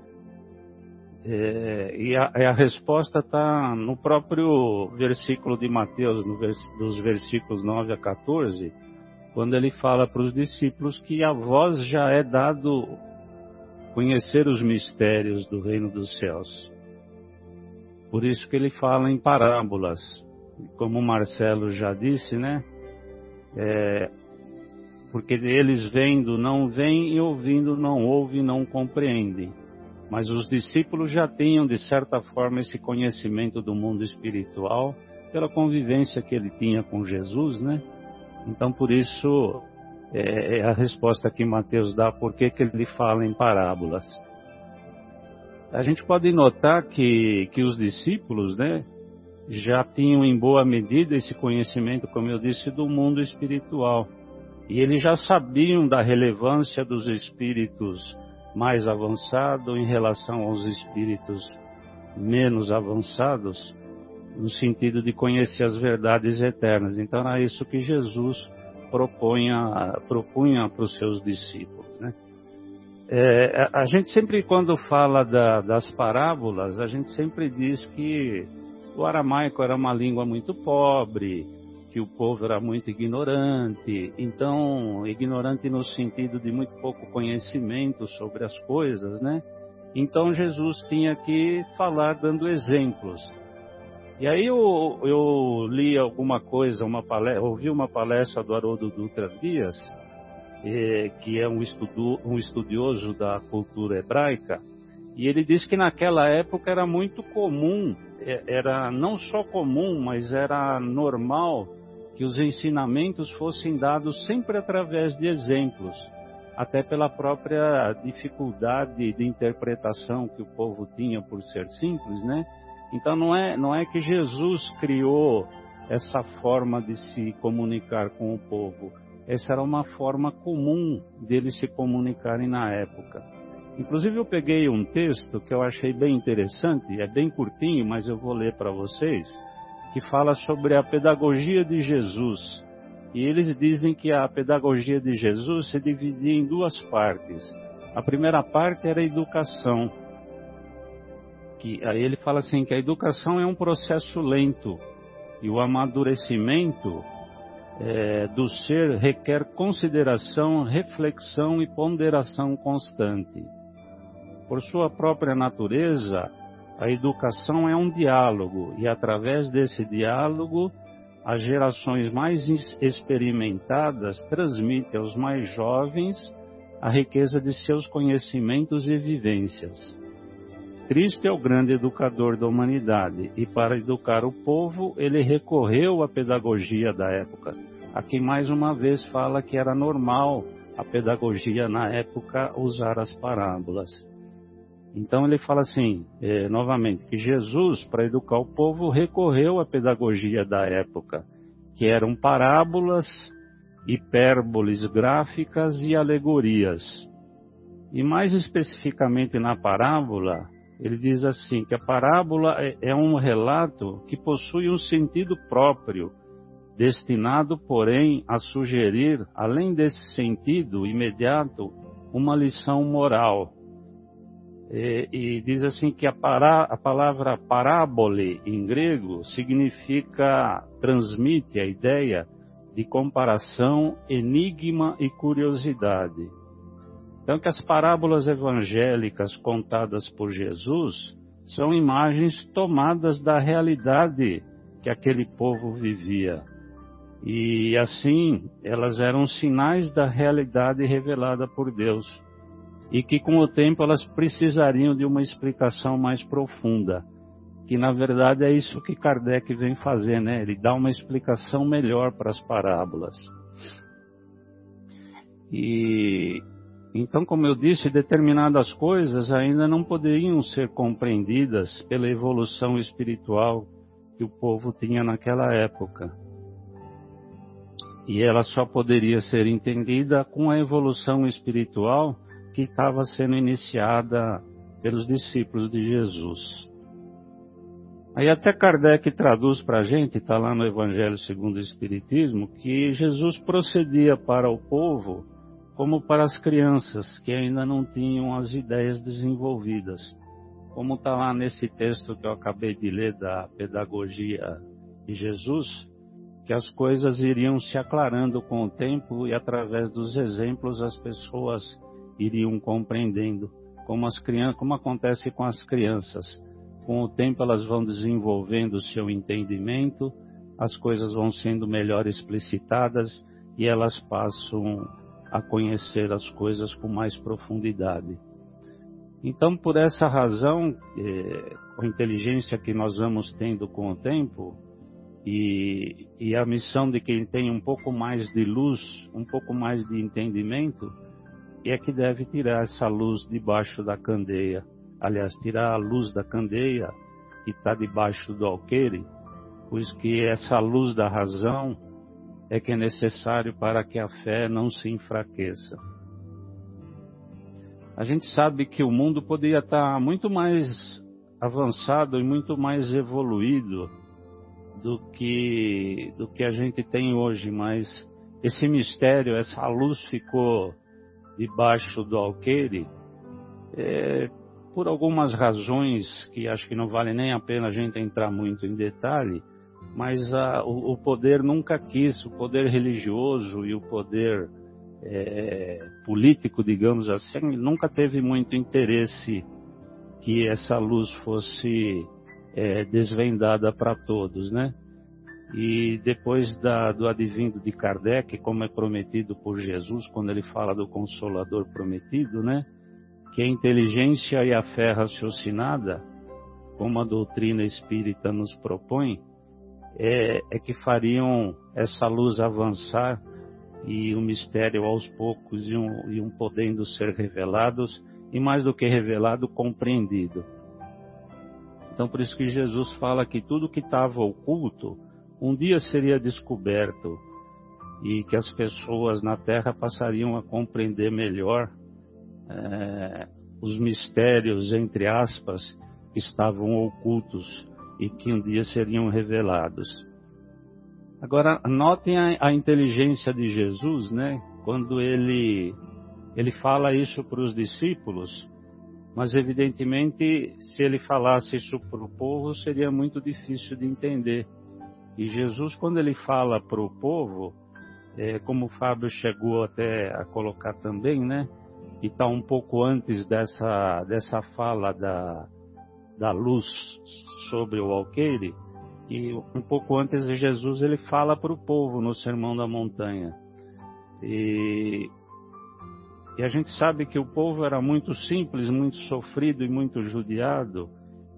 É, e, a, a, resposta está no próprio versículo de Mateus, vers, dos versículos 9 a 14, quando ele fala para os discípulos que a vós já é dado conhecer os mistérios do reino dos céus. Por isso que ele fala em parábolas. Como o Marcelo já disse, né? É, porque eles vendo não veem e ouvindo não ouvem não compreendem. Mas os discípulos já tinham, de certa forma, esse conhecimento do mundo espiritual pela convivência que ele tinha com Jesus, né? Então, por isso, é, é a resposta que Mateus dá, por que, ele fala em parábolas. A gente pode notar que, que os discípulos, né, já tinham em boa medida esse conhecimento, como eu disse, do mundo espiritual. E eles já sabiam da relevância dos espíritos mais avançados em relação aos espíritos menos avançados, no sentido de conhecer as verdades eternas. Então era isso que Jesus propunha, propunha para os seus discípulos. Né? É, a gente sempre, quando fala da, das parábolas, a gente sempre diz que o aramaico era uma língua muito pobre, que o povo era muito ignorante, então, ignorante no sentido de muito pouco conhecimento sobre as coisas, né? Então Jesus tinha que falar dando exemplos. E aí eu, eu li alguma coisa, uma palestra, ouvi uma palestra do Haroldo Dutra Dias, eh, que é um, estudo, um estudioso da cultura hebraica, e ele disse que naquela época era muito comum é, era não só comum, mas era normal que os ensinamentos fossem dados sempre através de exemplos. até pela própria dificuldade de interpretação que o povo tinha por ser simples, né? Então não é, não é que Jesus criou essa forma de se comunicar com o povo. Essa era uma forma comum deles se comunicarem na época. Inclusive eu peguei um texto que eu achei bem interessante, é bem curtinho, mas eu vou ler para vocês, que fala sobre a pedagogia de Jesus. E eles dizem que a pedagogia de Jesus se dividia em duas partes. A primeira parte era a educação. Que, aí ele fala assim que a educação é um processo lento e o amadurecimento é, do ser requer consideração, reflexão e ponderação constante. Por sua própria natureza, a educação é um diálogo e através desse diálogo as gerações mais experimentadas transmitem aos mais jovens a riqueza de seus conhecimentos e vivências. Cristo é o grande educador da humanidade e, para educar o povo, ele recorreu à pedagogia da época. Aqui mais uma vez fala que era normal a pedagogia na época usar as parábolas. Então ele fala assim, é, novamente, que Jesus, para educar o povo, recorreu à pedagogia da época, que eram parábolas, hipérboles gráficas e alegorias. E mais especificamente na parábola, ele diz assim que a parábola é, é um relato que possui um sentido próprio, destinado, porém, a sugerir, além desse sentido imediato, uma lição moral e, e diz assim que a, para, a palavra parábole em grego significa, transmite a ideia de comparação, enigma e curiosidade. Então, que as parábolas evangélicas contadas por Jesus são imagens tomadas da realidade que aquele povo vivia. E assim, elas eram sinais da realidade revelada por Deus e que com o tempo elas precisariam de uma explicação mais profunda, que na verdade é isso que Kardec vem fazer, né? Ele dá uma explicação melhor para as parábolas. E então, como eu disse, determinadas coisas ainda não poderiam ser compreendidas pela evolução espiritual que o povo tinha naquela época. E ela só poderia ser entendida com a evolução espiritual que estava sendo iniciada pelos discípulos de Jesus. Aí até Kardec traduz para a gente, está lá no Evangelho segundo o Espiritismo, que Jesus procedia para o povo como para as crianças que ainda não tinham as ideias desenvolvidas. Como está lá nesse texto que eu acabei de ler da pedagogia de Jesus, que as coisas iriam se aclarando com o tempo e através dos exemplos as pessoas iriam compreendendo como as crianças, como acontece com as crianças. Com o tempo elas vão desenvolvendo o seu entendimento, as coisas vão sendo melhor explicitadas e elas passam a conhecer as coisas com mais profundidade. Então, por essa razão, com a inteligência que nós vamos tendo com o tempo, e, e a missão de quem tem um pouco mais de luz, um pouco mais de entendimento, é que deve tirar essa luz debaixo da candeia. Aliás, tirar a luz da candeia que está debaixo do alqueire, pois que essa luz da razão é que é necessário para que a fé não se enfraqueça. A gente sabe que o mundo poderia estar muito mais avançado e muito mais evoluído do que do que a gente tem hoje, mas esse mistério, essa luz ficou debaixo do alqueire, é, por algumas razões que acho que não vale nem a pena a gente entrar muito em detalhe, mas a, o, o, poder nunca quis, o poder religioso e o poder é, político, digamos assim, nunca teve muito interesse que essa luz fosse é, desvendada para todos, né? E depois da, do advindo de Kardec, como é prometido por Jesus, quando ele fala do Consolador prometido, né? Que a inteligência e a fé raciocinada, como a doutrina espírita nos propõe, é, é que fariam essa luz avançar e o mistério aos poucos iam, iam podendo ser revelados e mais do que revelado, compreendido. Então por isso que Jesus fala que tudo que estava oculto um dia seria descoberto e que as pessoas na Terra passariam a compreender melhor é, os mistérios, entre aspas, que estavam ocultos e que um dia seriam revelados. Agora, notem a, a inteligência de Jesus, né? Quando ele, ele fala isso para os discípulos, mas evidentemente, se ele falasse isso para o povo, seria muito difícil de entender. E Jesus, quando ele fala para o povo, é, como o Fábio chegou até a colocar também, né? E está um pouco antes dessa, dessa fala da, da luz sobre o alqueire, e um pouco antes de Jesus ele fala para o povo no Sermão da Montanha. E, e a gente sabe que o povo era muito simples, muito sofrido e muito judiado.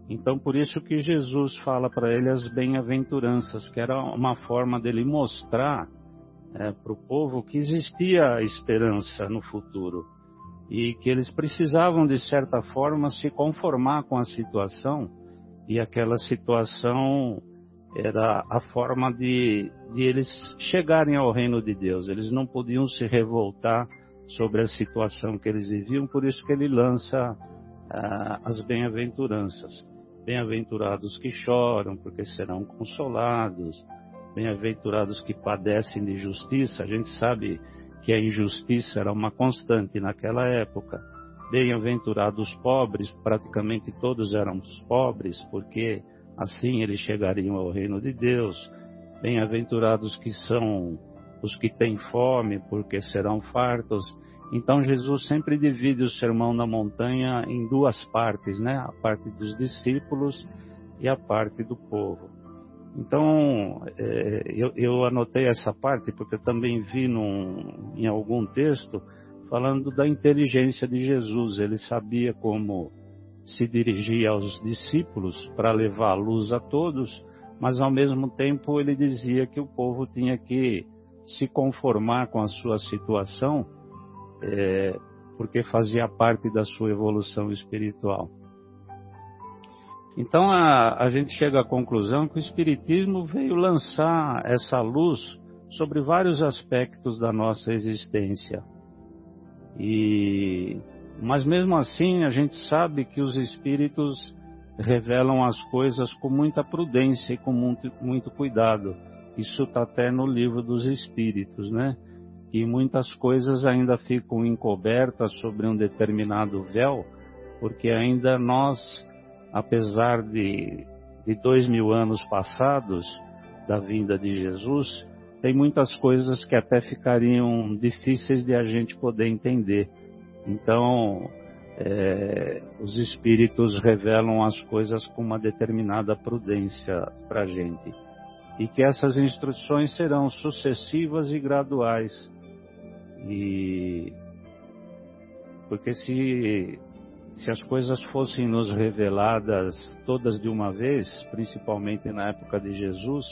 Então por isso que Jesus fala para ele as bem-aventuranças, que era uma forma dele mostrar é, para o povo que existia esperança no futuro e que eles precisavam de certa forma se conformar com a situação e aquela situação era a forma de, de eles chegarem ao reino de Deus. Eles não podiam se revoltar sobre a situação que eles viviam, por isso que ele lança ah, as bem-aventuranças. Bem-aventurados que choram, porque serão consolados. Bem-aventurados que padecem de justiça. A gente sabe que a injustiça era uma constante naquela época. Bem-aventurados pobres, praticamente todos eram pobres, porque assim eles chegariam ao reino de Deus. Bem-aventurados que são os que têm fome, porque serão fartos. Então Jesus sempre divide o sermão na montanha em duas partes, né? A parte dos discípulos e a parte do povo. Então é, eu, eu, anotei essa parte porque eu também vi num, em algum texto falando da inteligência de Jesus. Ele sabia como se dirigia aos discípulos para levar a luz a todos, mas ao mesmo tempo ele dizia que o povo tinha que se conformar com a sua situação, é, porque fazia parte da sua evolução espiritual. Então a, a gente chega à conclusão que o Espiritismo veio lançar essa luz sobre vários aspectos da nossa existência. E mas mesmo assim, a gente sabe que os espíritos revelam as coisas com muita prudência e com muito, muito cuidado. Isso está até no livro dos espíritos, né? E muitas coisas ainda ficam encobertas sobre um determinado véu, porque ainda nós, apesar de, de dois mil anos passados da vinda de Jesus, tem muitas coisas que até ficariam difíceis de a gente poder entender então, é, os espíritos revelam as coisas com uma determinada prudência para a gente. E que essas instruções serão sucessivas e graduais. E porque se, se as coisas fossem nos reveladas todas de uma vez, principalmente na época de Jesus,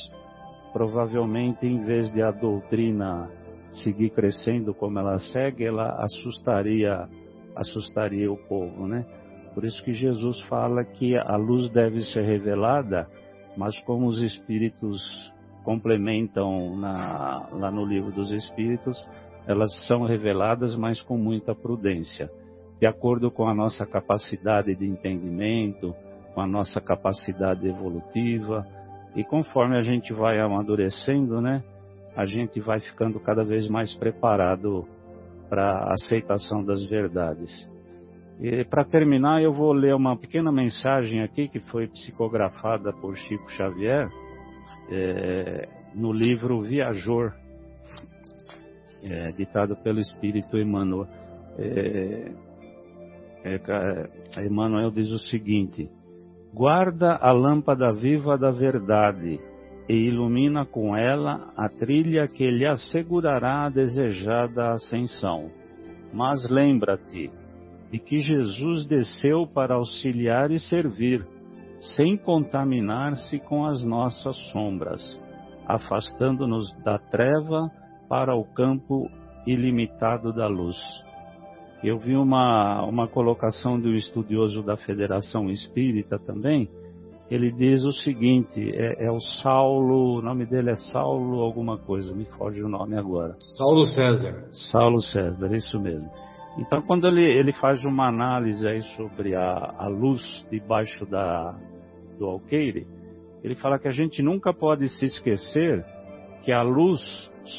provavelmente em vez de a doutrina seguir crescendo como ela segue, ela assustaria, assustaria o povo, né? Por isso que Jesus fala que a luz deve ser revelada, mas como os espíritos complementam na, lá no livro dos espíritos, elas são reveladas, mas com muita prudência, de acordo com a nossa capacidade de entendimento, com a nossa capacidade evolutiva, e conforme a gente vai amadurecendo, né? a gente vai ficando cada vez mais preparado para a aceitação das verdades. E para terminar, eu vou ler uma pequena mensagem aqui que foi psicografada por Chico Xavier é, no livro Viajor, é, ditado pelo Espírito Emmanuel. É, é, Emmanuel diz o seguinte: guarda a lâmpada viva da verdade e ilumina com ela a trilha que lhe assegurará a desejada ascensão. Mas lembra-te de que Jesus desceu para auxiliar e servir, sem contaminar-se com as nossas sombras, afastando-nos da treva para o campo ilimitado da luz. Eu vi uma, uma colocação de um estudioso da Federação Espírita também. Ele diz o seguinte: é, é o Saulo, o nome dele é Saulo alguma coisa, me foge o nome agora. Saulo César. Saulo César, isso mesmo. Então, quando ele, ele faz uma análise aí sobre a, a luz debaixo da, do alqueire, ele fala que a gente nunca pode se esquecer que a luz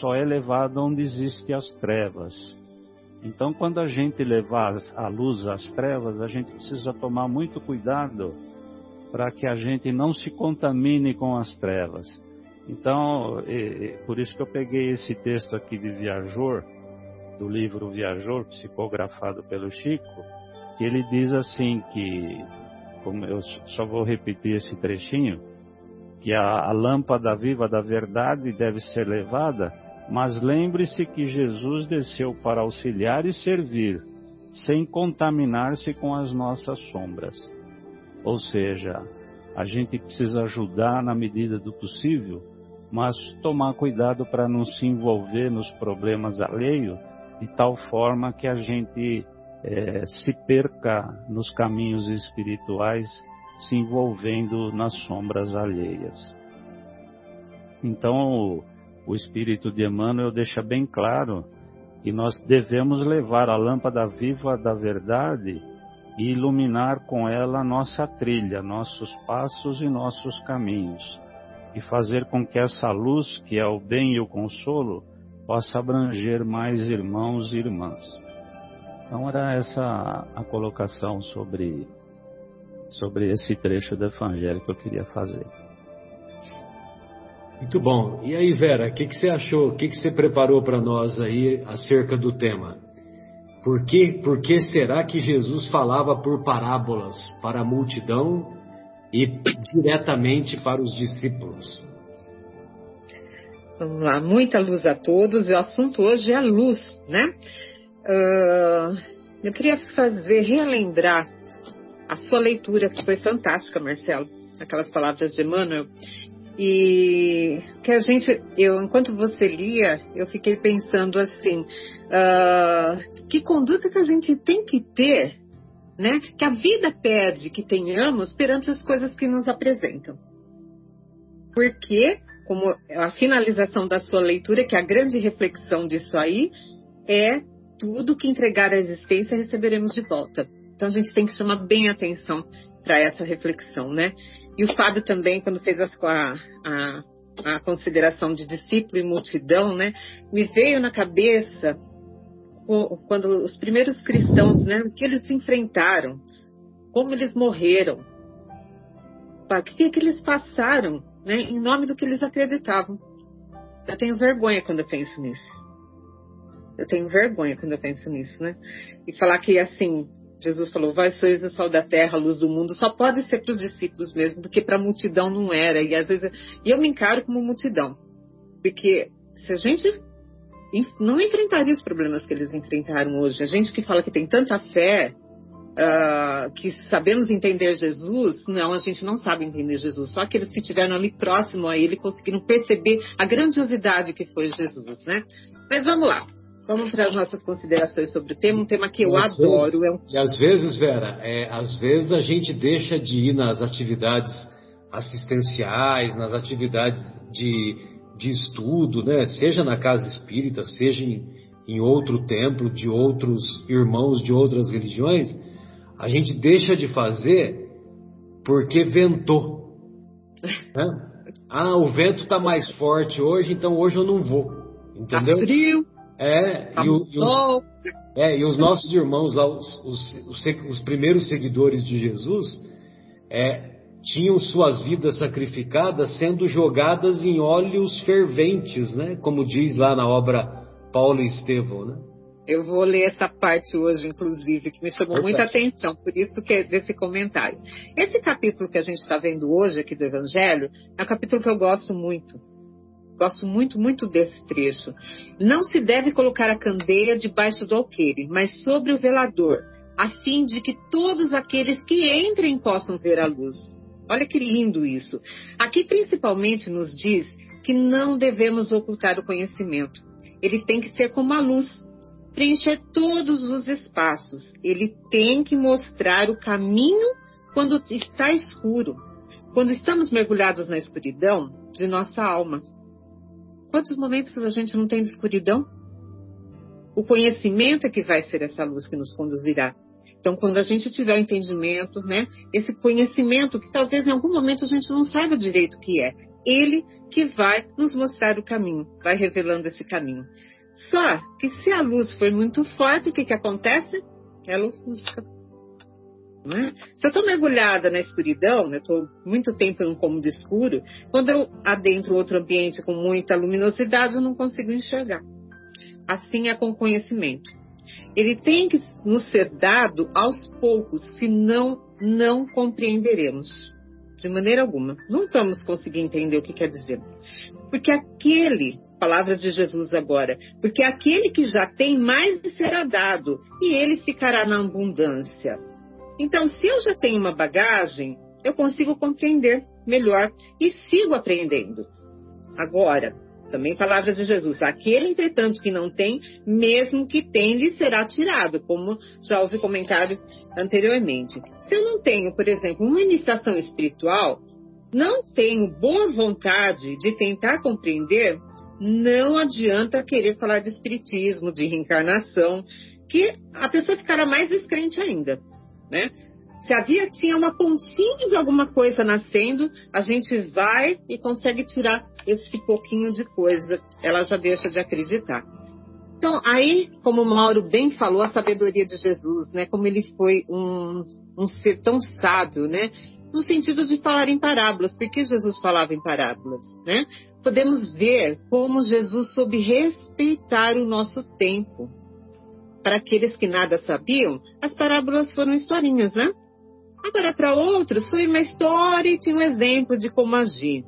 só é levada onde existem as trevas. Então, quando a gente levar a luz às trevas, a gente precisa tomar muito cuidado para que a gente não se contamine com as trevas. Então, por isso que eu peguei esse texto aqui de Viajor, do livro Viajor, psicografado pelo Chico, que ele diz assim que, como eu só vou repetir esse trechinho, que a, a lâmpada viva da verdade deve ser levada, mas lembre-se que Jesus desceu para auxiliar e servir, sem contaminar-se com as nossas sombras. Ou seja, a gente precisa ajudar na medida do possível, mas tomar cuidado para não se envolver nos problemas alheios de tal forma que a gente é, se perca nos caminhos espirituais, se envolvendo nas sombras alheias. Então, o, o Espírito de Emmanuel deixa bem claro que nós devemos levar a lâmpada viva da verdade e iluminar com ela nossa trilha, nossos passos e nossos caminhos, e fazer com que essa luz, que é o bem e o consolo, possa abranger mais irmãos e irmãs. Então era essa a colocação sobre sobre esse trecho do Evangelho que eu queria fazer. Muito bom. E aí, Vera, o que, que você achou? O que, que você preparou para nós aí acerca do tema? Por que, por que será que Jesus falava por parábolas para a multidão e diretamente para os discípulos? Vamos lá, muita luz a todos. E o assunto hoje é a luz, né? Uh, eu queria fazer, relembrar a sua leitura, que foi fantástica, Marcelo. Aquelas palavras de Emmanuel. E que a gente, eu, enquanto você lia, eu fiquei pensando assim, uh, que conduta que a gente tem que ter, né? Que a vida pede que tenhamos perante as coisas que nos apresentam. Porque como a finalização da sua leitura, que a grande reflexão disso aí é tudo que entregar à existência receberemos de volta. Então a gente tem que chamar bem atenção para essa reflexão, né? E o Fábio também, quando fez a, a, a consideração de discípulo e multidão, né? Me veio na cabeça quando os primeiros cristãos, né? O que eles enfrentaram, como eles morreram, o que, que eles passaram né, em nome do que eles acreditavam. Eu tenho vergonha quando eu penso nisso. Eu tenho vergonha quando eu penso nisso, né? E falar que assim, Jesus falou: Vós sois o sol da terra, a luz do mundo, só pode ser para os discípulos mesmo, porque para a multidão não era. E às vezes e eu me encaro como multidão, porque se a gente não enfrentaria os problemas que eles enfrentaram hoje, a gente que fala que tem tanta fé, uh, que sabemos entender Jesus, não, a gente não sabe entender Jesus. Só aqueles que estiveram ali próximo a ele conseguiram perceber a grandiosidade que foi Jesus, né? Mas vamos lá. Vamos para as nossas considerações sobre o tema, um tema que eu e adoro. Vezes, é um... E às vezes, Vera, é, às vezes a gente deixa de ir nas atividades assistenciais, nas atividades de, de estudo, né? seja na casa espírita, seja em, em outro templo de outros irmãos de outras religiões, a gente deixa de fazer porque ventou. Né? Ah, o vento está mais forte hoje, então hoje eu não vou. Entendeu? Tá frio. É, tá e, o, e, os, é, e os nossos irmãos lá, os, os, os, os primeiros seguidores de Jesus, é, tinham suas vidas sacrificadas sendo jogadas em óleos ferventes, né? Como diz lá na obra Paulo e Estevão, né? Eu vou ler essa parte hoje, inclusive, que me chamou muita atenção, por isso que é desse comentário. Esse capítulo que a gente está vendo hoje aqui do Evangelho é um capítulo que eu gosto muito. Gosto muito, muito desse trecho. Não se deve colocar a candeia debaixo do alqueire, mas sobre o velador, a fim de que todos aqueles que entrem possam ver a luz. Olha que lindo isso. Aqui principalmente nos diz que não devemos ocultar o conhecimento ele tem que ser como a luz, preencher todos os espaços. Ele tem que mostrar o caminho quando está escuro, quando estamos mergulhados na escuridão de nossa alma. Quantos momentos a gente não tem de escuridão? O conhecimento é que vai ser essa luz que nos conduzirá. Então, quando a gente tiver entendimento, né, esse conhecimento que talvez em algum momento a gente não saiba direito o que é, ele que vai nos mostrar o caminho, vai revelando esse caminho. Só que se a luz for muito forte, o que, que acontece? Ela ofusca. Né? Se eu estou mergulhada na escuridão, eu estou muito tempo em um cômodo escuro, quando eu adentro outro ambiente com muita luminosidade, eu não consigo enxergar. Assim é com o conhecimento. Ele tem que nos ser dado aos poucos, senão não compreenderemos. De maneira alguma. Não vamos conseguir entender o que quer dizer. Porque aquele, palavras de Jesus agora, porque aquele que já tem mais será dado, e ele ficará na abundância. Então, se eu já tenho uma bagagem, eu consigo compreender melhor e sigo aprendendo. Agora, também palavras de Jesus. Aquele, entretanto, que não tem, mesmo que tem, lhe será tirado, como já houve comentário anteriormente. Se eu não tenho, por exemplo, uma iniciação espiritual, não tenho boa vontade de tentar compreender, não adianta querer falar de espiritismo, de reencarnação, que a pessoa ficará mais descrente ainda, né? Se havia tinha uma pontinha de alguma coisa nascendo, a gente vai e consegue tirar esse pouquinho de coisa. Ela já deixa de acreditar. Então, aí, como o Mauro bem falou, a sabedoria de Jesus, né? Como ele foi um, um ser tão sábio, né? No sentido de falar em parábolas. Por que Jesus falava em parábolas, né? Podemos ver como Jesus soube respeitar o nosso tempo. Para aqueles que nada sabiam, as parábolas foram historinhas, né? Agora, para outros, foi uma história e tinha um exemplo de como agir.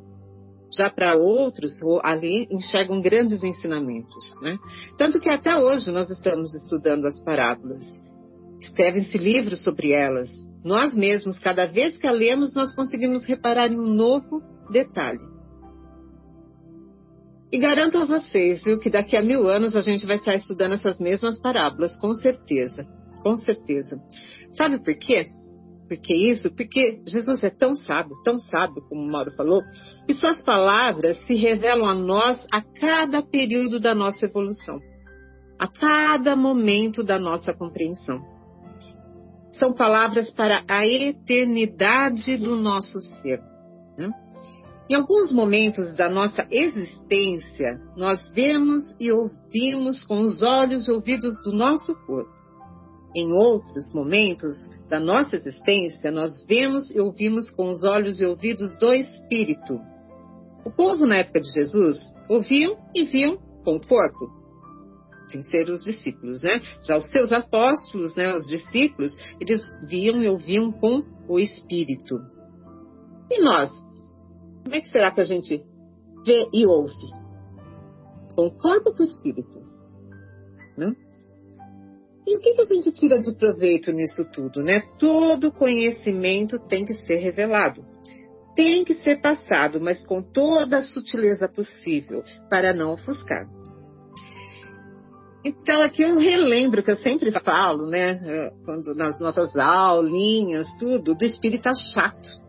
Já para outros, ali enxergam grandes ensinamentos. Né? Tanto que até hoje nós estamos estudando as parábolas. Escrevem-se livros sobre elas. Nós mesmos, cada vez que a lemos, nós conseguimos reparar em um novo detalhe. E garanto a vocês, viu, que daqui a mil anos a gente vai estar estudando essas mesmas parábolas, com certeza. Com certeza. Sabe por quê? Por que isso? Porque Jesus é tão sábio, tão sábio, como o Mauro falou, e suas palavras se revelam a nós a cada período da nossa evolução, a cada momento da nossa compreensão. São palavras para a eternidade do nosso ser. Em alguns momentos da nossa existência, nós vemos e ouvimos com os olhos e ouvidos do nosso corpo. Em outros momentos da nossa existência, nós vemos e ouvimos com os olhos e ouvidos do Espírito. O povo na época de Jesus ouviam e viam com o corpo, sem ser os discípulos, né? Já os seus apóstolos, né, os discípulos, eles viam e ouviam com o Espírito. E nós? Como é que será que a gente vê e ouve? Com o corpo com o Espírito? Não? E o que, que a gente tira de proveito nisso tudo, né? Todo conhecimento tem que ser revelado. Tem que ser passado, mas com toda a sutileza possível, para não ofuscar. Então, aqui eu relembro que eu sempre falo, né, quando nas nossas aulinhas, tudo, do espírita chato.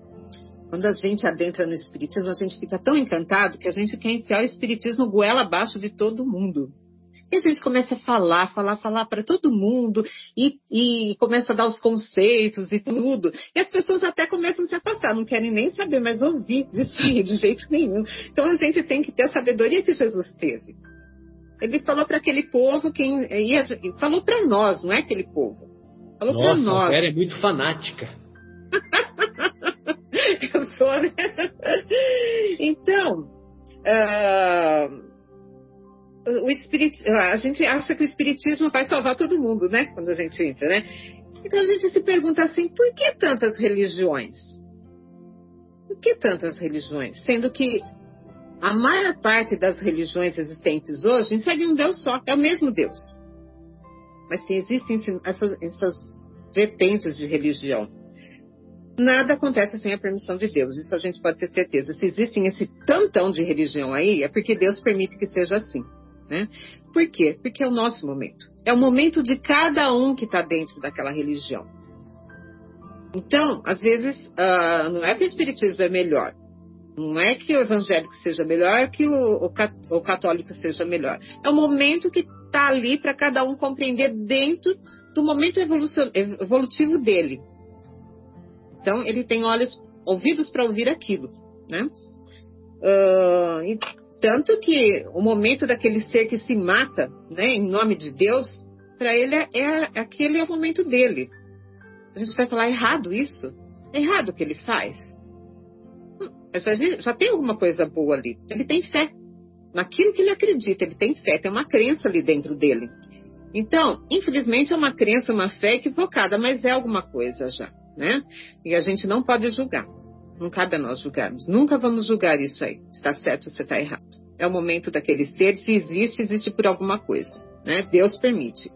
Quando a gente adentra no espiritismo, a gente fica tão encantado que a gente quer enfiar o espiritismo goela abaixo de todo mundo. E a gente começa a falar, falar, falar para todo mundo e, e, começa a dar os conceitos e tudo. E as pessoas até começam a se afastar, não querem nem saber mais ouvir de si, de jeito nenhum. Então a gente tem que ter a sabedoria que Jesus teve. Ele falou para aquele povo que ia, falou para nós, não é aquele povo. Falou para nós. A Vera é muito fanática. Eu sou, né? Então, uh, o espirit... a gente acha que o espiritismo vai salvar todo mundo, né? Quando a gente entra, né? Então a gente se pergunta assim, por que tantas religiões? Por que tantas religiões? Sendo que a maior parte das religiões existentes hoje segue um Deus só, é o mesmo Deus. Mas se existem essas, essas vertentes de religião, nada acontece sem a permissão de Deus. Isso a gente pode ter certeza. Se existem esse tantão de religião aí, é porque Deus permite que seja assim. Né? Por quê? Porque é o nosso momento. É o momento de cada um que está dentro daquela religião. Então, às vezes, uh, não é que o Espiritismo é melhor. Não é que o evangélico seja melhor, que o, o, o católico seja melhor. É o momento que está ali para cada um compreender dentro do momento evolutivo dele. Então, ele tem olhos, ouvidos para ouvir aquilo, né? Uh, e, tanto que o momento daquele ser que se mata, né, em nome de Deus, para ele é, é, aquele é o momento dele. A gente vai falar errado isso? É errado o que ele faz? Hum, já, já tem alguma coisa boa ali. Ele tem fé naquilo que ele acredita, ele tem fé, tem uma crença ali dentro dele. Então, infelizmente é uma crença, uma fé equivocada, mas é alguma coisa já, né? E a gente não pode julgar. Não cabe a nós julgarmos. Nunca vamos julgar isso aí. Está certo ou se está errado. É o momento daquele ser. Se existe, existe por alguma coisa. Né? Deus permite.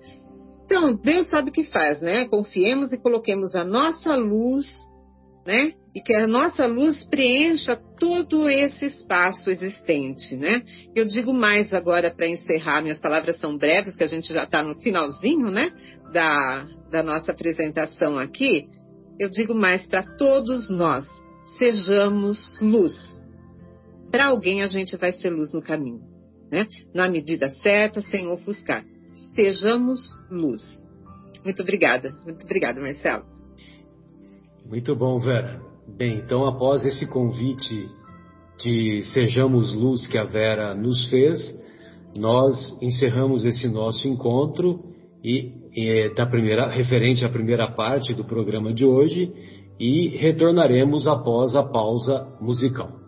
Então, Deus sabe o que faz, né? Confiemos e coloquemos a nossa luz, né? E que a nossa luz preencha todo esse espaço existente, né? Eu digo mais agora para encerrar, minhas palavras são breves, que a gente já está no finalzinho, né? Da, da nossa apresentação aqui. Eu digo mais para todos nós sejamos luz. Para alguém a gente vai ser luz no caminho, né? Na medida certa, sem ofuscar. Sejamos luz. Muito obrigada. Muito obrigada, Marcelo. Muito bom, Vera. Bem, então após esse convite de Sejamos Luz que a Vera nos fez, nós encerramos esse nosso encontro e, da primeira referente à primeira parte do programa de hoje e retornaremos após a pausa musical.